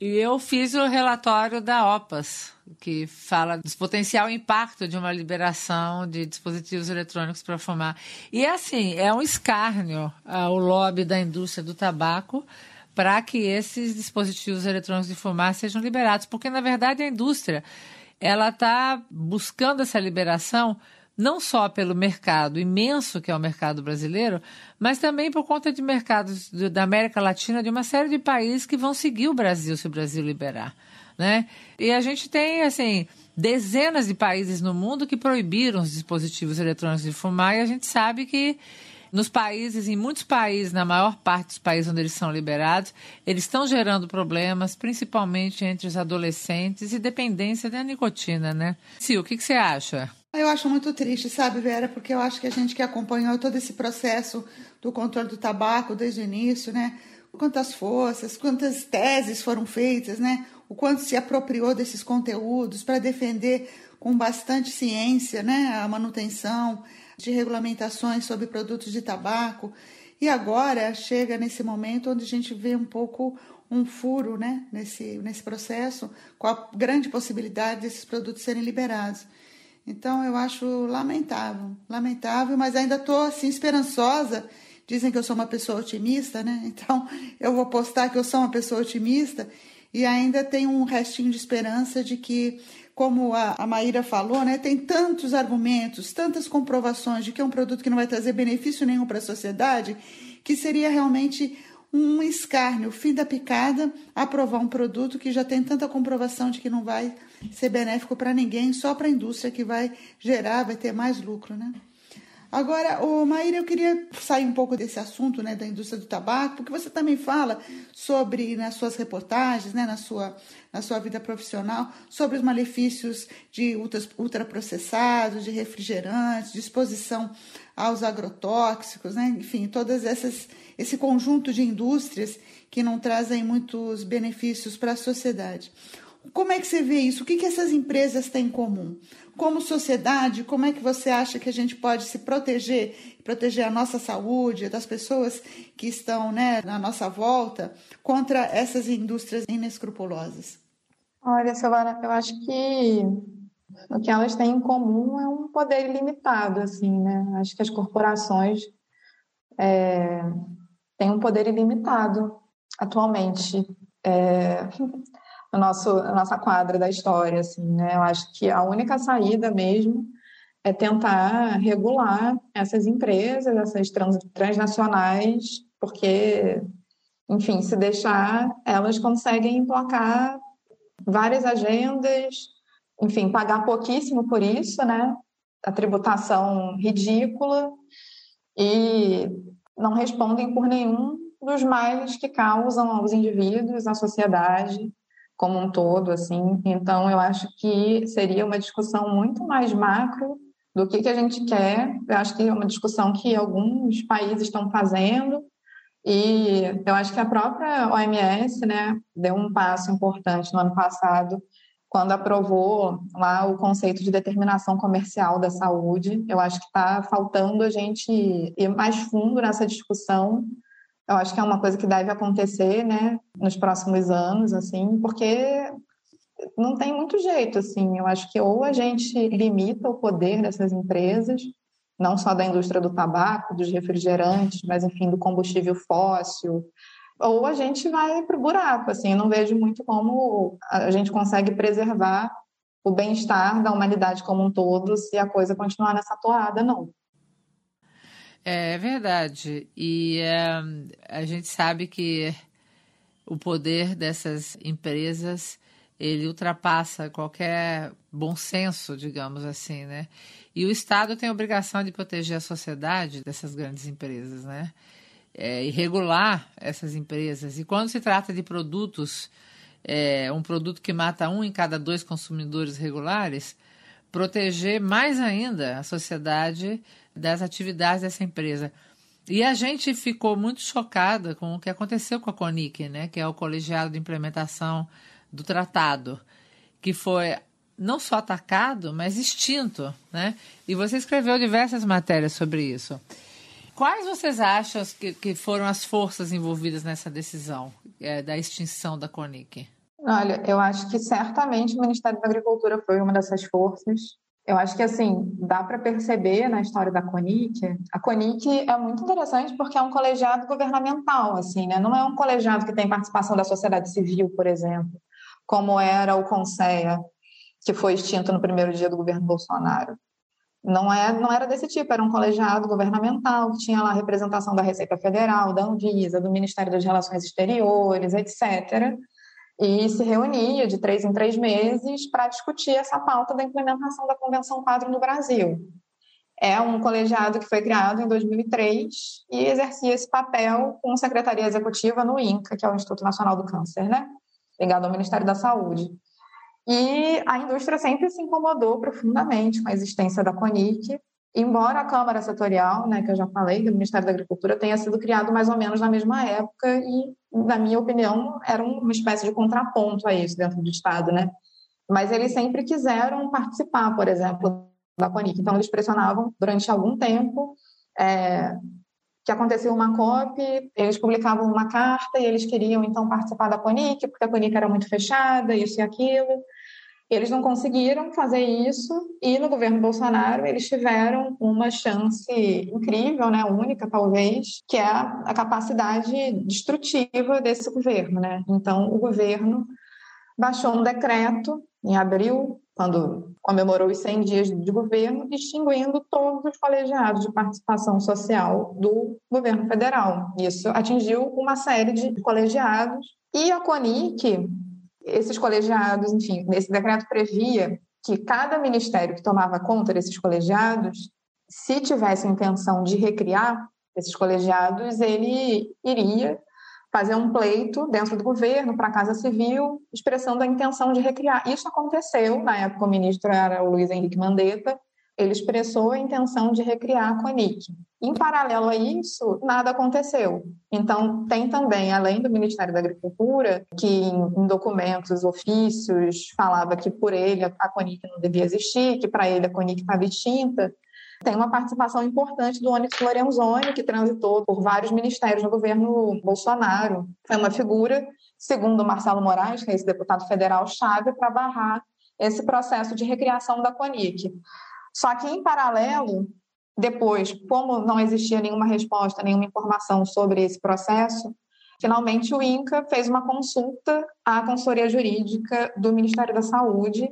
e eu fiz o relatório da OPAS, que fala do potencial impacto de uma liberação de dispositivos eletrônicos para fumar. E é assim, é um escárnio ao lobby da indústria do tabaco para que esses dispositivos eletrônicos de fumar sejam liberados, porque na verdade a indústria ela está buscando essa liberação não só pelo mercado imenso que é o mercado brasileiro, mas também por conta de mercados da América Latina, de uma série de países que vão seguir o Brasil se o Brasil liberar. Né? E a gente tem, assim, dezenas de países no mundo que proibiram os dispositivos eletrônicos de fumar e a gente sabe que nos países, em muitos países, na maior parte dos países onde eles são liberados, eles estão gerando problemas, principalmente entre os adolescentes e dependência da nicotina, né? Sil, o que, que você acha? Eu acho muito triste, sabe, Vera, porque eu acho que a gente que acompanhou todo esse processo do controle do tabaco desde o início, né? Quantas forças, quantas teses foram feitas, né? O quanto se apropriou desses conteúdos para defender com bastante ciência, né, a manutenção de regulamentações sobre produtos de tabaco. E agora chega nesse momento onde a gente vê um pouco um furo, né, nesse nesse processo, com a grande possibilidade desses produtos serem liberados. Então eu acho lamentável, lamentável, mas ainda estou assim esperançosa. Dizem que eu sou uma pessoa otimista, né? Então eu vou postar que eu sou uma pessoa otimista e ainda tenho um restinho de esperança de que, como a, a Maíra falou, né, tem tantos argumentos, tantas comprovações de que é um produto que não vai trazer benefício nenhum para a sociedade, que seria realmente um escárnio, fim da picada, aprovar um produto que já tem tanta comprovação de que não vai ser benéfico para ninguém, só para a indústria que vai gerar, vai ter mais lucro, né? Agora, o Maíra, eu queria sair um pouco desse assunto, né, da indústria do tabaco, porque você também fala sobre nas suas reportagens, né, na sua na sua vida profissional, sobre os malefícios de ultraprocessados, de refrigerantes, de exposição aos agrotóxicos, né, enfim, todas essas esse conjunto de indústrias que não trazem muitos benefícios para a sociedade. Como é que você vê isso? O que, que essas empresas têm em comum? Como sociedade, como é que você acha que a gente pode se proteger, proteger a nossa saúde, das pessoas que estão né, na nossa volta, contra essas indústrias inescrupulosas? Olha, Silvana, eu acho que o que elas têm em comum é um poder ilimitado, assim, né? Acho que as corporações é, têm um poder ilimitado atualmente. É, no nosso, na nossa quadra da história, assim, né? Eu acho que a única saída mesmo é tentar regular essas empresas, essas trans, transnacionais, porque, enfim, se deixar, elas conseguem emplacar várias agendas, enfim, pagar pouquíssimo por isso, né? A tributação ridícula e não respondem por nenhum dos males que causam aos indivíduos, à sociedade como um todo, assim. Então, eu acho que seria uma discussão muito mais macro do que, que a gente quer. Eu acho que é uma discussão que alguns países estão fazendo e eu acho que a própria OMS, né, deu um passo importante no ano passado quando aprovou lá o conceito de determinação comercial da saúde. Eu acho que está faltando a gente ir mais fundo nessa discussão. Eu acho que é uma coisa que deve acontecer, né, nos próximos anos, assim, porque não tem muito jeito, assim. Eu acho que ou a gente limita o poder dessas empresas, não só da indústria do tabaco, dos refrigerantes, mas enfim do combustível fóssil, ou a gente vai para o buraco. Assim, eu não vejo muito como a gente consegue preservar o bem-estar da humanidade como um todo se a coisa continuar nessa toada, não. É verdade. E é, a gente sabe que o poder dessas empresas ele ultrapassa qualquer bom senso, digamos assim, né? E o Estado tem a obrigação de proteger a sociedade dessas grandes empresas, né? É, e regular essas empresas. E quando se trata de produtos, é, um produto que mata um em cada dois consumidores regulares, proteger mais ainda a sociedade das atividades dessa empresa. E a gente ficou muito chocada com o que aconteceu com a CONIC, né, que é o Colegiado de Implementação do Tratado, que foi não só atacado, mas extinto. Né? E você escreveu diversas matérias sobre isso. Quais vocês acham que, que foram as forças envolvidas nessa decisão é, da extinção da CONIC? Olha, eu acho que certamente o Ministério da Agricultura foi uma dessas forças. Eu acho que, assim, dá para perceber na história da CONIC. A CONIC é muito interessante porque é um colegiado governamental, assim, né? Não é um colegiado que tem participação da sociedade civil, por exemplo, como era o CONSEA, que foi extinto no primeiro dia do governo Bolsonaro. Não, é, não era desse tipo, era um colegiado governamental que tinha lá a representação da Receita Federal, da Anvisa, do Ministério das Relações Exteriores, etc. E se reunia de três em três meses para discutir essa pauta da implementação da Convenção Quadro no Brasil. É um colegiado que foi criado em 2003 e exercia esse papel com secretaria executiva no INCA, que é o Instituto Nacional do Câncer, né? ligado ao Ministério da Saúde. E a indústria sempre se incomodou profundamente com a existência da CONIC, embora a Câmara Setorial, né, que eu já falei, do Ministério da Agricultura, tenha sido criado mais ou menos na mesma época e, na minha opinião, era uma espécie de contraponto a isso dentro do Estado, né? Mas eles sempre quiseram participar, por exemplo, da CONIC. Então, eles pressionavam durante algum tempo é, que aconteceu uma COP, eles publicavam uma carta e eles queriam então participar da CONIC, porque a CONIC era muito fechada, isso e aquilo. Eles não conseguiram fazer isso e no governo Bolsonaro eles tiveram uma chance incrível, né, única talvez, que é a capacidade destrutiva desse governo, né? Então o governo baixou um decreto em abril, quando comemorou os 100 dias de governo, extinguindo todos os colegiados de participação social do governo federal. Isso atingiu uma série de colegiados e a CONIC esses colegiados, enfim, esse decreto previa que cada ministério que tomava conta desses colegiados, se tivesse intenção de recriar esses colegiados, ele iria fazer um pleito dentro do governo para a Casa Civil, expressando a intenção de recriar. Isso aconteceu, na época o ministro era o Luiz Henrique Mandetta, ele expressou a intenção de recriar a CONIC. Em paralelo a isso, nada aconteceu. Então, tem também, além do Ministério da Agricultura, que em documentos, ofícios, falava que por ele a CONIC não devia existir, que para ele a CONIC estava extinta, tem uma participação importante do Onyx Lorenzoni, que transitou por vários ministérios no governo Bolsonaro. Foi uma figura, segundo Marcelo Moraes, que é esse deputado federal chave, para barrar esse processo de recriação da CONIC. Só que, em paralelo, depois, como não existia nenhuma resposta, nenhuma informação sobre esse processo, finalmente o INCA fez uma consulta à consultoria jurídica do Ministério da Saúde,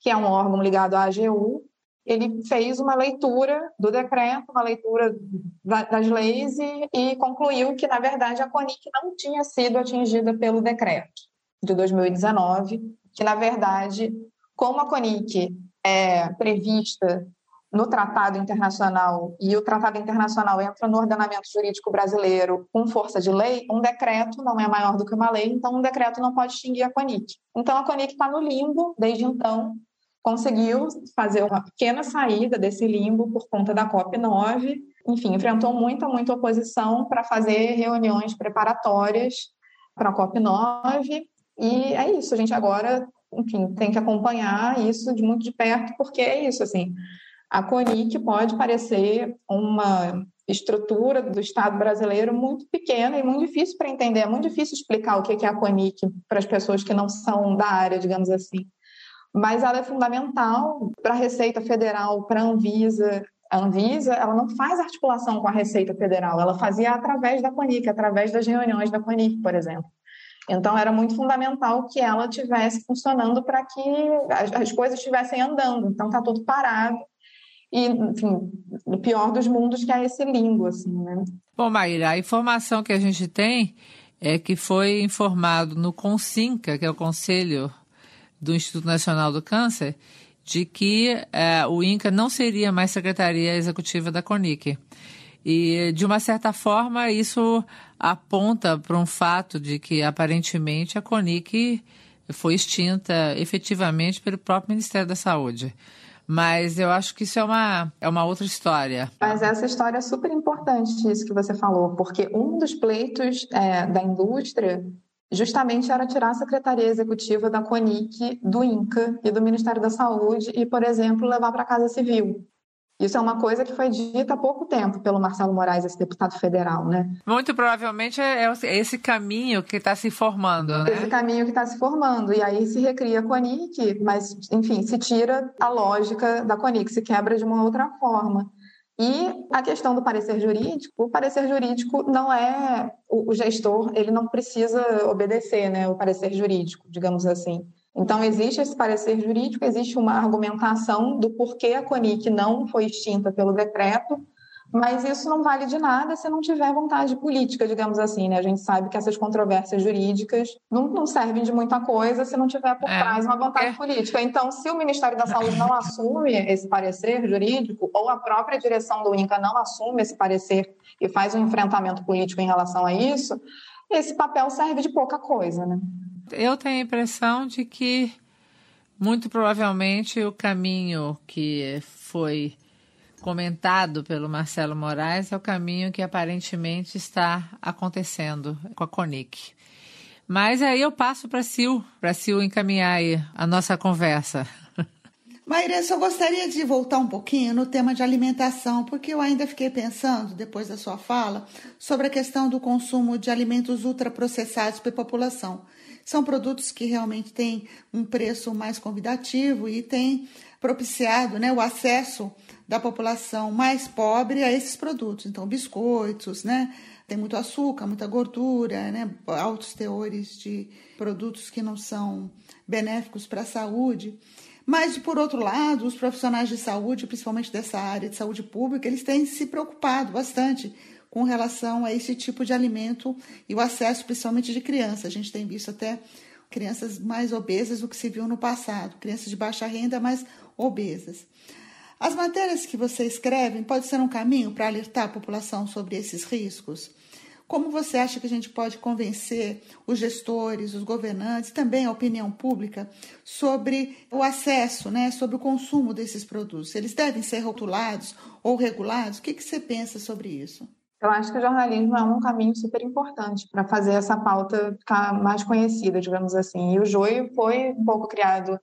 que é um órgão ligado à AGU. Ele fez uma leitura do decreto, uma leitura das leis e, e concluiu que, na verdade, a CONIC não tinha sido atingida pelo decreto de 2019, que, na verdade, como a CONIC é prevista no tratado internacional e o tratado internacional entra no ordenamento jurídico brasileiro com força de lei, um decreto não é maior do que uma lei, então um decreto não pode extinguir a CONIC. Então a CONIC está no limbo desde então, conseguiu fazer uma pequena saída desse limbo por conta da COP9, enfim, enfrentou muita, muita oposição para fazer reuniões preparatórias para a COP9 e é isso, a gente agora enfim, tem que acompanhar isso de muito de perto, porque é isso, assim, a CONIC pode parecer uma estrutura do Estado brasileiro muito pequena e muito difícil para entender, é muito difícil explicar o que é a CONIC para as pessoas que não são da área, digamos assim. Mas ela é fundamental para a Receita Federal, para a Anvisa. A Anvisa, ela não faz articulação com a Receita Federal, ela fazia através da CONIC, através das reuniões da CONIC, por exemplo. Então, era muito fundamental que ela tivesse funcionando para que as, as coisas estivessem andando. Então, está tudo parado e, enfim, o pior dos mundos que é esse limbo, assim, né? Bom, Maíra, a informação que a gente tem é que foi informado no CONSINCA, que é o Conselho do Instituto Nacional do Câncer, de que é, o INCA não seria mais secretaria executiva da CONIC. E, de uma certa forma, isso aponta para um fato de que, aparentemente, a CONIC foi extinta efetivamente pelo próprio Ministério da Saúde. Mas eu acho que isso é uma, é uma outra história. Mas essa história é super importante, isso que você falou, porque um dos pleitos é, da indústria justamente era tirar a Secretaria Executiva da CONIC, do INCA e do Ministério da Saúde e, por exemplo, levar para a Casa Civil. Isso é uma coisa que foi dita há pouco tempo pelo Marcelo Moraes, esse deputado federal, né? Muito provavelmente é, é esse caminho que está se formando, né? Esse caminho que está se formando. E aí se recria a CONIC, mas, enfim, se tira a lógica da CONIC, se quebra de uma outra forma. E a questão do parecer jurídico, o parecer jurídico não é o gestor, ele não precisa obedecer, né, o parecer jurídico, digamos assim. Então, existe esse parecer jurídico, existe uma argumentação do porquê a CONIC não foi extinta pelo decreto, mas isso não vale de nada se não tiver vontade política, digamos assim, né? A gente sabe que essas controvérsias jurídicas não, não servem de muita coisa se não tiver por é, trás uma vontade é. política. Então, se o Ministério da Saúde não assume esse parecer jurídico, ou a própria direção do INCA não assume esse parecer e faz um enfrentamento político em relação a isso, esse papel serve de pouca coisa, né? Eu tenho a impressão de que, muito provavelmente, o caminho que foi comentado pelo Marcelo Moraes é o caminho que aparentemente está acontecendo com a Conic. Mas aí eu passo para Sil, para Sil encaminhar aí a nossa conversa. Maíra, só gostaria de voltar um pouquinho no tema de alimentação, porque eu ainda fiquei pensando, depois da sua fala, sobre a questão do consumo de alimentos ultraprocessados para a população. São produtos que realmente têm um preço mais convidativo e têm propiciado né, o acesso da população mais pobre a esses produtos. Então, biscoitos, né? Tem muito açúcar, muita gordura, né? Altos teores de produtos que não são benéficos para a saúde. Mas, por outro lado, os profissionais de saúde, principalmente dessa área de saúde pública, eles têm se preocupado bastante com relação a esse tipo de alimento e o acesso, principalmente de crianças. A gente tem visto até crianças mais obesas do que se viu no passado, crianças de baixa renda, mas obesas. As matérias que você escreve podem ser um caminho para alertar a população sobre esses riscos? Como você acha que a gente pode convencer os gestores, os governantes, também a opinião pública sobre o acesso, né, sobre o consumo desses produtos? Eles devem ser rotulados ou regulados? O que, que você pensa sobre isso? Eu acho que o jornalismo é um caminho super importante para fazer essa pauta ficar mais conhecida, digamos assim. E o Joio foi um pouco criado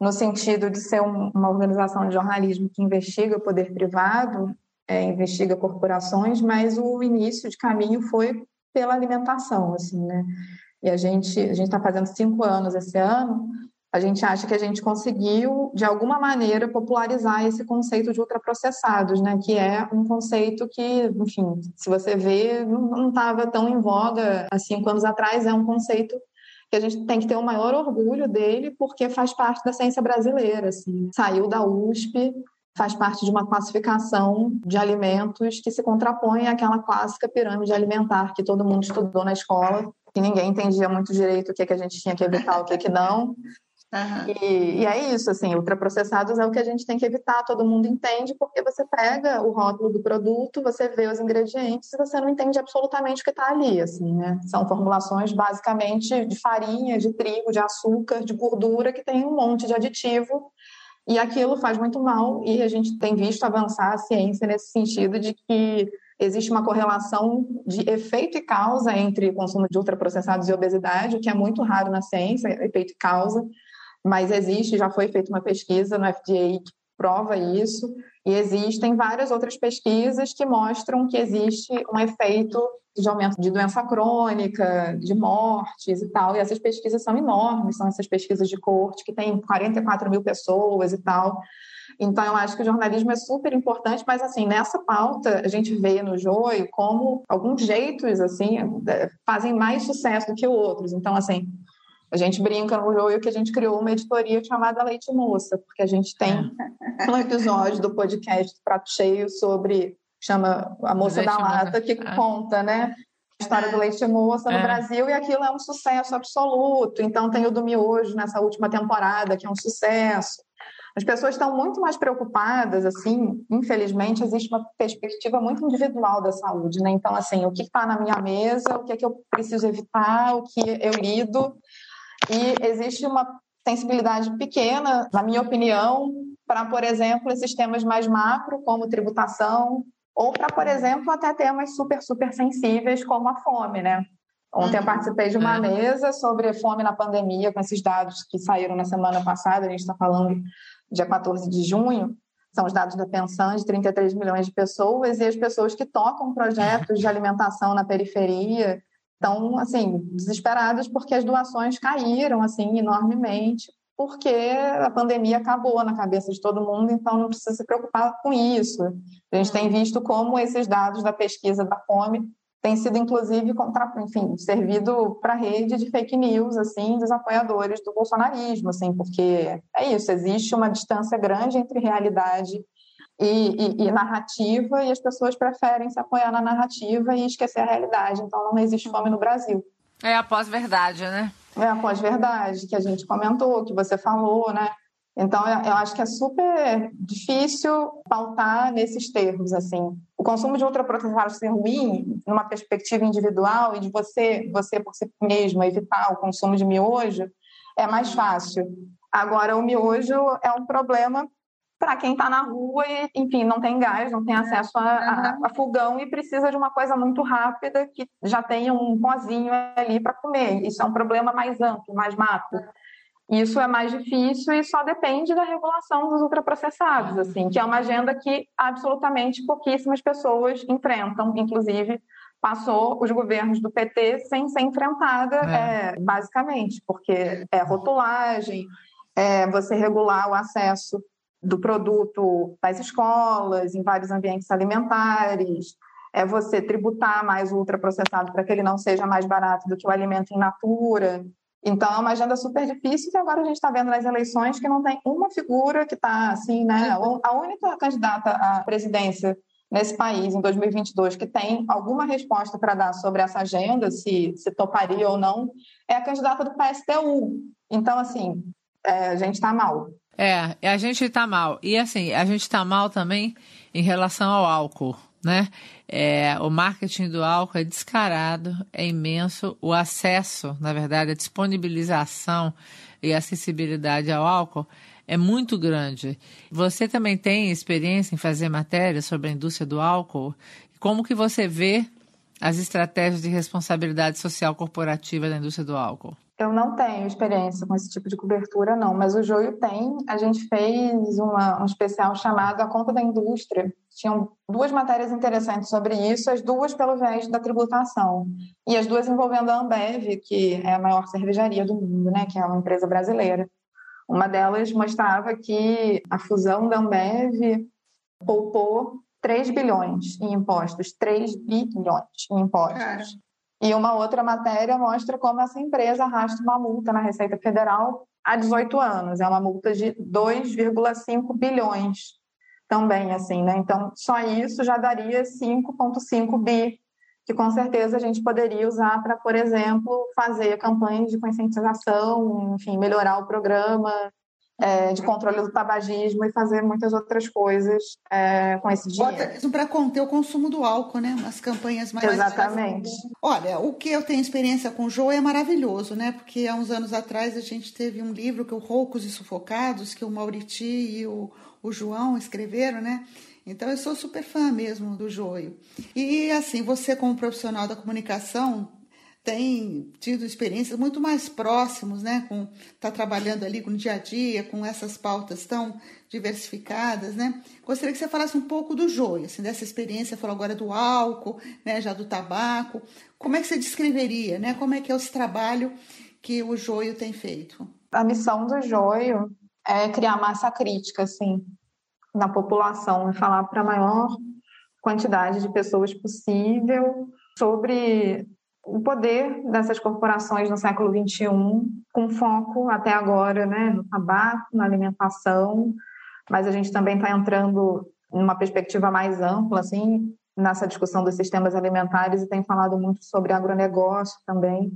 no sentido de ser um, uma organização de jornalismo que investiga o poder privado, é, investiga corporações, mas o início de caminho foi pela alimentação, assim, né? E a gente a gente está fazendo cinco anos esse ano a gente acha que a gente conseguiu, de alguma maneira, popularizar esse conceito de ultraprocessados, né? que é um conceito que, enfim, se você vê, não estava tão em voga há cinco anos atrás, é um conceito que a gente tem que ter o maior orgulho dele, porque faz parte da ciência brasileira. Assim. Saiu da USP, faz parte de uma classificação de alimentos que se contrapõe àquela clássica pirâmide alimentar que todo mundo estudou na escola, que ninguém entendia muito direito o que, é que a gente tinha que evitar, o que, é que não. Uhum. E, e, é isso, assim, ultraprocessados é o que a gente tem que evitar, todo mundo entende, porque você pega o rótulo do produto, você vê os ingredientes e você não entende absolutamente o que está ali, assim, né? São formulações basicamente de farinha, de trigo, de açúcar, de gordura, que tem um monte de aditivo, e aquilo faz muito mal, e a gente tem visto avançar a ciência nesse sentido de que existe uma correlação de efeito e causa entre o consumo de ultraprocessados e obesidade, o que é muito raro na ciência, efeito e causa, mas existe, já foi feita uma pesquisa no FDA que prova isso, e existem várias outras pesquisas que mostram que existe um efeito de aumento de doença crônica, de mortes e tal, e essas pesquisas são enormes, são essas pesquisas de corte que tem 44 mil pessoas e tal. Então, eu acho que o jornalismo é super importante, mas, assim, nessa pauta, a gente vê no Joio como alguns jeitos, assim, fazem mais sucesso do que outros. Então, assim, a gente brinca no Joio que a gente criou uma editoria chamada Leite Moça, porque a gente tem é. um episódio do podcast Prato Cheio sobre, chama A Moça Leite da Lata, que é. conta, né? A história do leite moça no é. Brasil e aquilo é um sucesso absoluto. Então tem o do miojo nessa última temporada, que é um sucesso. As pessoas estão muito mais preocupadas, assim, infelizmente, existe uma perspectiva muito individual da saúde, né? Então, assim, o que está na minha mesa, o que é que eu preciso evitar, o que eu lido. E existe uma sensibilidade pequena, na minha opinião, para, por exemplo, esses temas mais macro, como tributação, ou para, por exemplo, até temas super, super sensíveis, como a fome, né? Ontem eu uhum. participei de uma é. mesa sobre fome na pandemia, com esses dados que saíram na semana passada, a gente está falando dia 14 de junho, são os dados da Pensan, de 33 milhões de pessoas, e as pessoas que tocam projetos de alimentação na periferia estão, assim, desesperadas porque as doações caíram, assim, enormemente, porque a pandemia acabou na cabeça de todo mundo, então não precisa se preocupar com isso. A gente tem visto como esses dados da pesquisa da fome tem sido inclusive contra, enfim, servido para rede de fake news assim dos apoiadores do bolsonarismo, assim, porque é isso, existe uma distância grande entre realidade e, e, e, narrativa e as pessoas preferem se apoiar na narrativa e esquecer a realidade. Então não existe fome no Brasil. É a pós-verdade, né? É a pós-verdade que a gente comentou, que você falou, né? Então, eu acho que é super difícil pautar nesses termos, assim. O consumo de ultraprocessados ser ruim, numa perspectiva individual e de você, você por si mesmo, evitar o consumo de miojo, é mais fácil. Agora, o miojo é um problema para quem está na rua e, enfim, não tem gás, não tem acesso a, a, a, fogão e precisa de uma coisa muito rápida que já tenha um pozinho ali para comer. Isso é um problema mais amplo, mais macro. Isso é mais difícil e só depende da regulação dos ultraprocessados, assim, que é uma agenda que absolutamente pouquíssimas pessoas enfrentam, inclusive passou os governos do PT sem ser enfrentada, é. É, basicamente, porque é rotulagem, é você regular o acesso do produto nas escolas, em vários ambientes alimentares, é você tributar mais o ultraprocessado para que ele não seja mais barato do que o alimento in natura. Então, é uma agenda super difícil e agora a gente está vendo nas eleições que não tem uma figura que está assim, né? A única candidata à presidência nesse país em 2022 que tem alguma resposta para dar sobre essa agenda, se, se toparia ou não, é a candidata do PSTU. Então, assim, é, a gente está mal. É, a gente está mal. E assim, a gente está mal também em relação ao álcool né? É, o marketing do álcool é descarado, é imenso. O acesso, na verdade, a disponibilização e acessibilidade ao álcool é muito grande. Você também tem experiência em fazer matéria sobre a indústria do álcool? Como que você vê as estratégias de responsabilidade social corporativa da indústria do álcool? Eu não tenho experiência com esse tipo de cobertura, não, mas o Joio tem. A gente fez uma, um especial chamado A Conta da Indústria. Tinham duas matérias interessantes sobre isso, as duas pelo viés da tributação. E as duas envolvendo a Ambev, que é a maior cervejaria do mundo, né, que é uma empresa brasileira. Uma delas mostrava que a fusão da Ambev poupou 3 bilhões em impostos, 3 bilhões em impostos. Cara. E uma outra matéria mostra como essa empresa arrasta uma multa na Receita Federal há 18 anos. É uma multa de 2,5 bilhões também, assim, né? Então, só isso já daria 5,5 bi, que com certeza a gente poderia usar para, por exemplo, fazer campanhas de conscientização, enfim, melhorar o programa é, de controle do tabagismo e fazer muitas outras coisas é, com esse dinheiro. Para conter o consumo do álcool, né? As campanhas mais. Exatamente. Olha, o que eu tenho experiência com o Joe é maravilhoso, né? Porque há uns anos atrás a gente teve um livro que o Roucos e Sufocados, que o Mauriti e o, o João escreveram, né? Então eu sou super fã mesmo do Joio. E assim, você como profissional da comunicação, tem tido experiências muito mais próximos, né, com tá trabalhando ali com o dia a dia, com essas pautas tão diversificadas, né? Gostaria que você falasse um pouco do joio, assim, dessa experiência, falou agora do álcool, né, já do tabaco. Como é que você descreveria, né? Como é que é esse trabalho que o joio tem feito? A missão do joio é criar massa crítica, assim, na população, e falar para a maior quantidade de pessoas possível sobre o poder dessas corporações no século XXI, com foco até agora né, no tabaco, na alimentação, mas a gente também está entrando numa perspectiva mais ampla, assim, nessa discussão dos sistemas alimentares e tem falado muito sobre agronegócio também.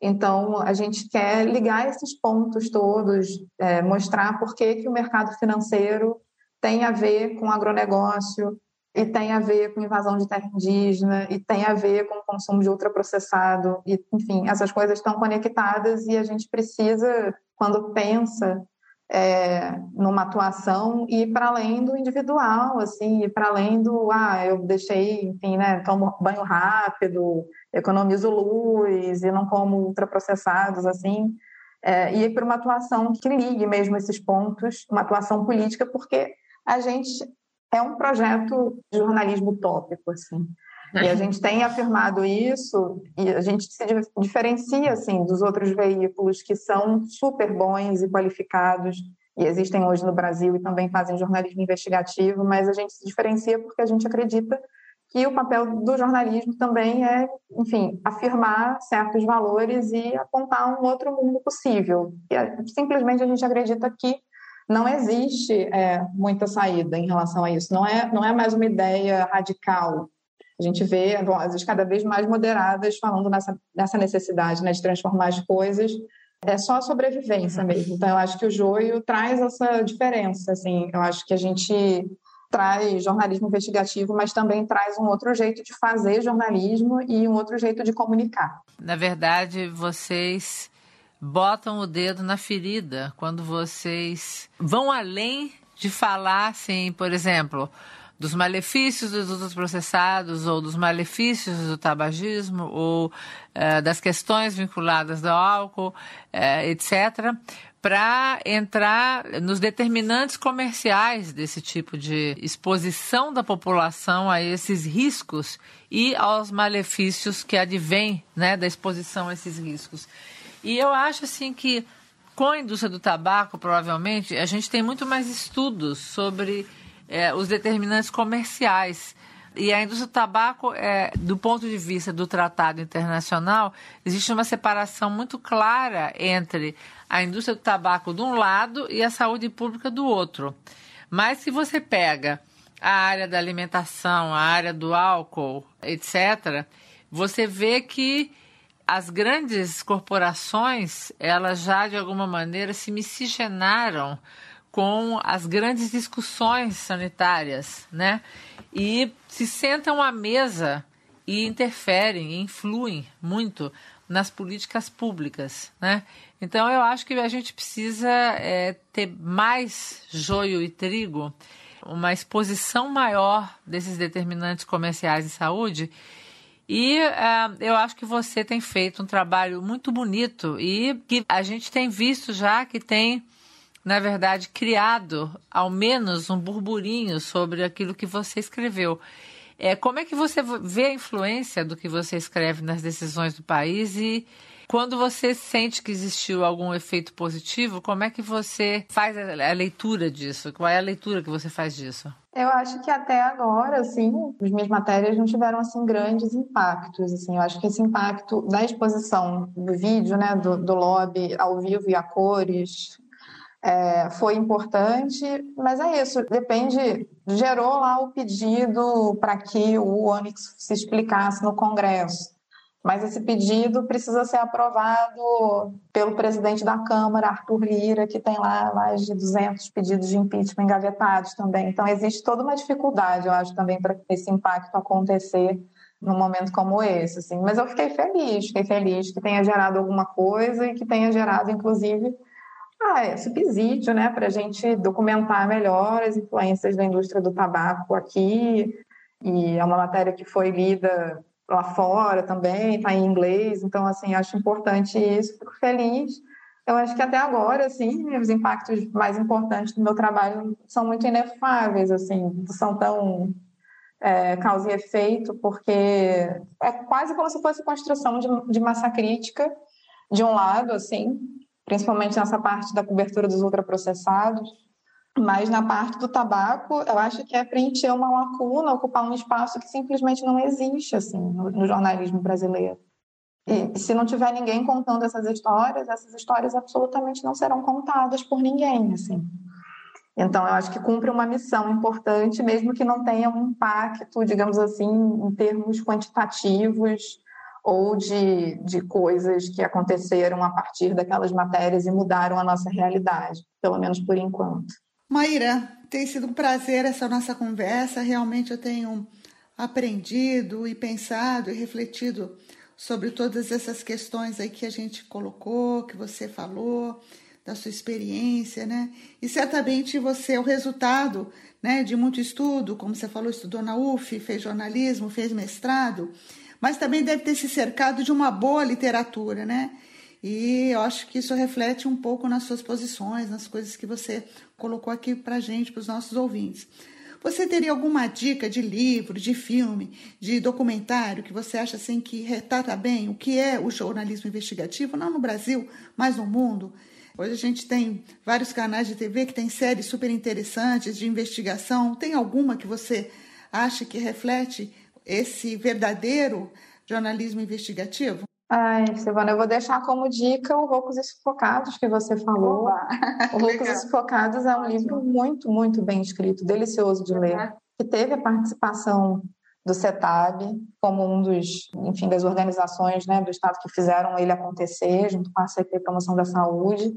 Então, a gente quer ligar esses pontos todos, é, mostrar por que, que o mercado financeiro tem a ver com agronegócio, e tem a ver com invasão de terra indígena, e tem a ver com o consumo de ultraprocessado, e, enfim, essas coisas estão conectadas e a gente precisa, quando pensa é, numa atuação, ir para além do individual, assim, ir para além do, ah, eu deixei, enfim, né, tomo banho rápido, economizo luz e não como ultraprocessados, assim, é, e ir para uma atuação que ligue mesmo esses pontos, uma atuação política, porque a gente é um projeto de jornalismo utópico, assim. E a gente tem afirmado isso e a gente se diferencia assim dos outros veículos que são super bons e qualificados e existem hoje no Brasil e também fazem jornalismo investigativo, mas a gente se diferencia porque a gente acredita que o papel do jornalismo também é, enfim, afirmar certos valores e apontar um outro mundo possível. E é, simplesmente a gente acredita que não existe é, muita saída em relação a isso. Não é, não é mais uma ideia radical. A gente vê vozes cada vez mais moderadas falando nessa, nessa necessidade né, de transformar as coisas. É só a sobrevivência uhum. mesmo. Então, eu acho que o joio traz essa diferença. Assim, eu acho que a gente traz jornalismo investigativo, mas também traz um outro jeito de fazer jornalismo e um outro jeito de comunicar. Na verdade, vocês botam o dedo na ferida quando vocês vão além de falar, assim, por exemplo, dos malefícios dos ultraprocessados ou dos malefícios do tabagismo ou eh, das questões vinculadas ao álcool, eh, etc., para entrar nos determinantes comerciais desse tipo de exposição da população a esses riscos e aos malefícios que advêm né, da exposição a esses riscos. E eu acho assim que com a indústria do tabaco, provavelmente, a gente tem muito mais estudos sobre é, os determinantes comerciais. E a indústria do tabaco, é, do ponto de vista do tratado internacional, existe uma separação muito clara entre a indústria do tabaco de um lado e a saúde pública do outro. Mas se você pega a área da alimentação, a área do álcool, etc., você vê que as grandes corporações, elas já de alguma maneira se miscigenaram com as grandes discussões sanitárias, né? E se sentam à mesa e interferem, e influem muito nas políticas públicas, né? Então eu acho que a gente precisa é, ter mais joio e trigo, uma exposição maior desses determinantes comerciais de saúde e uh, eu acho que você tem feito um trabalho muito bonito e que a gente tem visto já que tem, na verdade, criado ao menos um burburinho sobre aquilo que você escreveu. É, como é que você vê a influência do que você escreve nas decisões do país e quando você sente que existiu algum efeito positivo, como é que você faz a leitura disso? Qual é a leitura que você faz disso? Eu acho que até agora, assim, as minhas matérias não tiveram assim grandes impactos. Assim, eu acho que esse impacto da exposição do vídeo, né, do, do lobby ao vivo e a cores, é, foi importante, mas é isso, depende, gerou lá o pedido para que o Onyx se explicasse no Congresso. Mas esse pedido precisa ser aprovado pelo presidente da Câmara, Arthur Lira, que tem lá mais de 200 pedidos de impeachment engavetados também. Então, existe toda uma dificuldade, eu acho, também para esse impacto acontecer num momento como esse. Assim. Mas eu fiquei feliz, fiquei feliz que tenha gerado alguma coisa e que tenha gerado, inclusive, ah, subsídio né, para a gente documentar melhor as influências da indústria do tabaco aqui. E é uma matéria que foi lida lá fora também, está em inglês, então, assim, acho importante isso, fico feliz. Eu acho que até agora, assim, os impactos mais importantes do meu trabalho são muito inefáveis, assim, são tão é, causa e efeito, porque é quase como se fosse construção de, de massa crítica, de um lado, assim, principalmente nessa parte da cobertura dos ultraprocessados, mas na parte do tabaco, eu acho que é preencher uma lacuna, ocupar um espaço que simplesmente não existe assim no, no jornalismo brasileiro. E se não tiver ninguém contando essas histórias, essas histórias absolutamente não serão contadas por ninguém, assim. Então, eu acho que cumpre uma missão importante, mesmo que não tenha um impacto, digamos assim, em termos quantitativos ou de, de coisas que aconteceram a partir daquelas matérias e mudaram a nossa realidade, pelo menos por enquanto. Maíra, tem sido um prazer essa nossa conversa. Realmente eu tenho aprendido e pensado e refletido sobre todas essas questões aí que a gente colocou, que você falou, da sua experiência, né? E certamente você é o resultado, né, de muito estudo, como você falou, estudou na UF, fez jornalismo, fez mestrado, mas também deve ter se cercado de uma boa literatura, né? E eu acho que isso reflete um pouco nas suas posições, nas coisas que você colocou aqui para gente, para os nossos ouvintes. Você teria alguma dica de livro, de filme, de documentário que você acha assim que retrata bem o que é o jornalismo investigativo, não no Brasil, mas no mundo? Hoje a gente tem vários canais de TV que têm séries super interessantes de investigação. Tem alguma que você acha que reflete esse verdadeiro jornalismo investigativo? Ai, Silvana, eu vou deixar como dica o Roucos e Sufocados que você falou. o Roucos e Sufocados é um livro muito, muito bem escrito, delicioso de ler, que teve a participação do CETAB como um dos, enfim, das organizações né, do Estado que fizeram ele acontecer, junto com a CP Promoção da Saúde.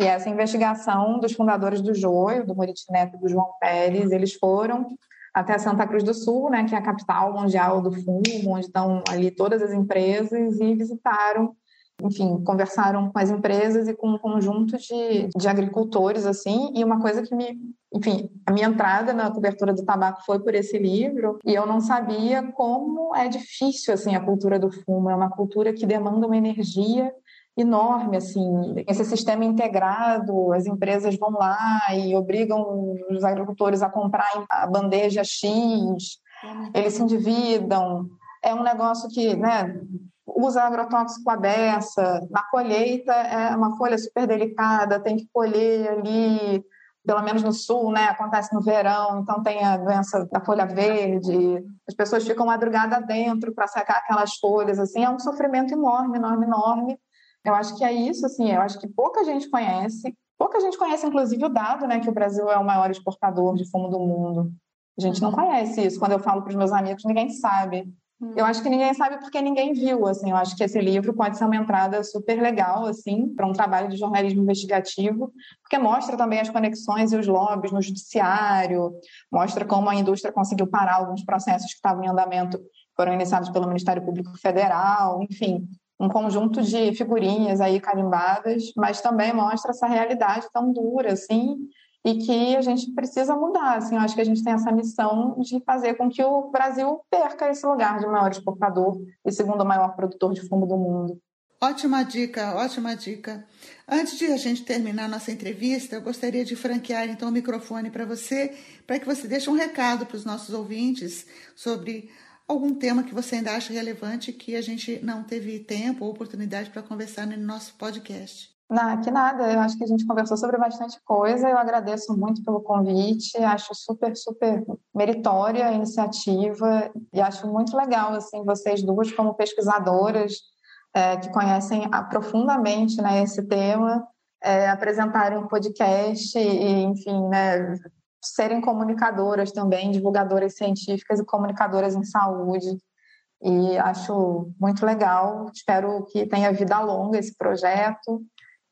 E essa investigação dos fundadores do Joio, do Muriti Neto e do João Pérez, eles foram até Santa Cruz do Sul, né, que é a capital mundial do fumo, onde estão ali todas as empresas, e visitaram, enfim, conversaram com as empresas e com um conjunto de, de agricultores, assim, e uma coisa que me, enfim, a minha entrada na cobertura do tabaco foi por esse livro, e eu não sabia como é difícil, assim, a cultura do fumo, é uma cultura que demanda uma energia enorme, assim, esse sistema integrado, as empresas vão lá e obrigam os agricultores a comprar a bandeja X, eles se endividam, é um negócio que, né, usa agrotóxico à beça, na colheita é uma folha super delicada, tem que colher ali, pelo menos no sul, né, acontece no verão, então tem a doença da folha verde, as pessoas ficam madrugada dentro para secar aquelas folhas, assim, é um sofrimento enorme, enorme, enorme, eu acho que é isso, assim, eu acho que pouca gente conhece, pouca gente conhece, inclusive, o dado, né, que o Brasil é o maior exportador de fumo do mundo. A gente não uhum. conhece isso. Quando eu falo para os meus amigos, ninguém sabe. Eu acho que ninguém sabe porque ninguém viu, assim. Eu acho que esse livro pode ser uma entrada super legal, assim, para um trabalho de jornalismo investigativo, porque mostra também as conexões e os lobbies no judiciário, mostra como a indústria conseguiu parar alguns processos que estavam em andamento, foram iniciados pelo Ministério Público Federal, enfim um conjunto de figurinhas aí carimbadas, mas também mostra essa realidade tão dura, assim, e que a gente precisa mudar, assim, eu acho que a gente tem essa missão de fazer com que o Brasil perca esse lugar de maior exportador e segundo maior produtor de fumo do mundo. Ótima dica, ótima dica. Antes de a gente terminar nossa entrevista, eu gostaria de franquear então o microfone para você, para que você deixe um recado para os nossos ouvintes sobre algum tema que você ainda acha relevante que a gente não teve tempo ou oportunidade para conversar no nosso podcast. Não, que nada. Eu acho que a gente conversou sobre bastante coisa. Eu agradeço muito pelo convite. Acho super, super meritória a iniciativa e acho muito legal assim vocês duas como pesquisadoras é, que conhecem profundamente né, esse tema é, apresentarem um podcast e, enfim, né, serem comunicadoras também, divulgadoras científicas e comunicadoras em saúde. E acho muito legal. Espero que tenha vida longa esse projeto,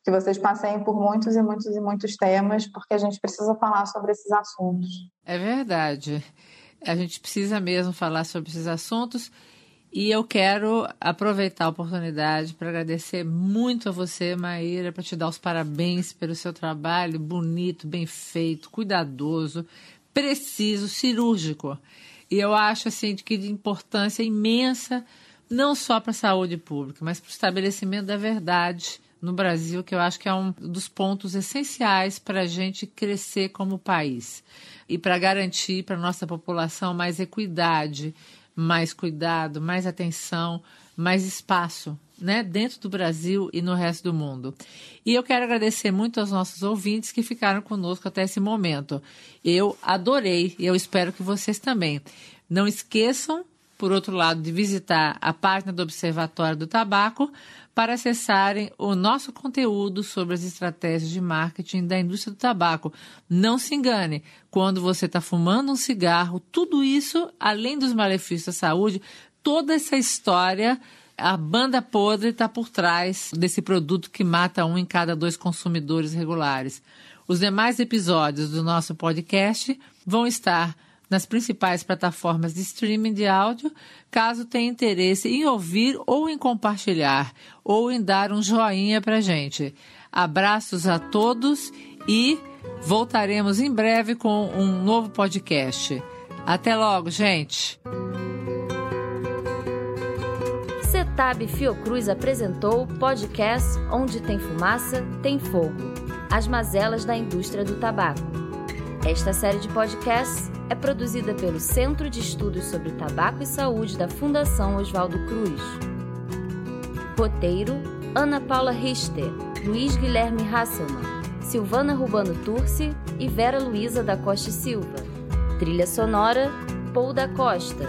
que vocês passem por muitos e muitos e muitos temas, porque a gente precisa falar sobre esses assuntos. É verdade. A gente precisa mesmo falar sobre esses assuntos e eu quero aproveitar a oportunidade para agradecer muito a você, Maíra, para te dar os parabéns pelo seu trabalho bonito, bem feito, cuidadoso, preciso, cirúrgico, E eu acho assim que de importância imensa não só para a saúde pública, mas para o estabelecimento da verdade no Brasil, que eu acho que é um dos pontos essenciais para a gente crescer como país. E para garantir para a nossa população mais equidade, mais cuidado, mais atenção, mais espaço né, dentro do Brasil e no resto do mundo. E eu quero agradecer muito aos nossos ouvintes que ficaram conosco até esse momento. Eu adorei e eu espero que vocês também. Não esqueçam por outro lado, de visitar a página do Observatório do Tabaco para acessarem o nosso conteúdo sobre as estratégias de marketing da indústria do tabaco. Não se engane, quando você está fumando um cigarro, tudo isso, além dos malefícios da saúde, toda essa história a banda podre está por trás desse produto que mata um em cada dois consumidores regulares. Os demais episódios do nosso podcast vão estar nas principais plataformas de streaming de áudio, caso tenha interesse em ouvir ou em compartilhar, ou em dar um joinha para gente. Abraços a todos e voltaremos em breve com um novo podcast. Até logo, gente! Cetab Fiocruz apresentou o podcast Onde Tem Fumaça, Tem Fogo. As mazelas da indústria do tabaco. Esta série de podcasts é produzida pelo Centro de Estudos sobre Tabaco e Saúde da Fundação Oswaldo Cruz. Roteiro: Ana Paula Richter, Luiz Guilherme Hasselmann, Silvana Rubano Turci e Vera Luiza da Costa Silva. Trilha sonora: Paul da Costa.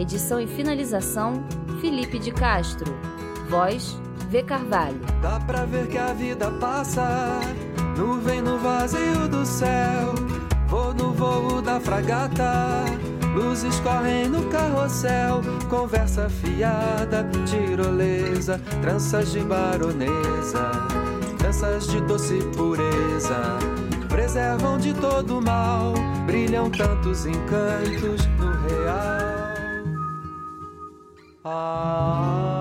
Edição e finalização: Felipe de Castro. Voz: V. Carvalho. Dá pra ver que a vida passa, nuvem no vazio do céu Vou no voo da fragata, luzes correm no carrossel, conversa fiada, tirolesa, tranças de baronesa, tranças de doce pureza, preservam de todo mal, brilham tantos encantos no real. Ah.